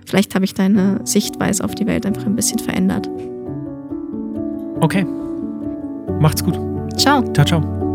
S2: Vielleicht habe ich deine Sichtweise auf die Welt einfach ein bisschen verändert.
S1: Okay. Macht's gut.
S2: Ciao.
S1: Ciao, ciao.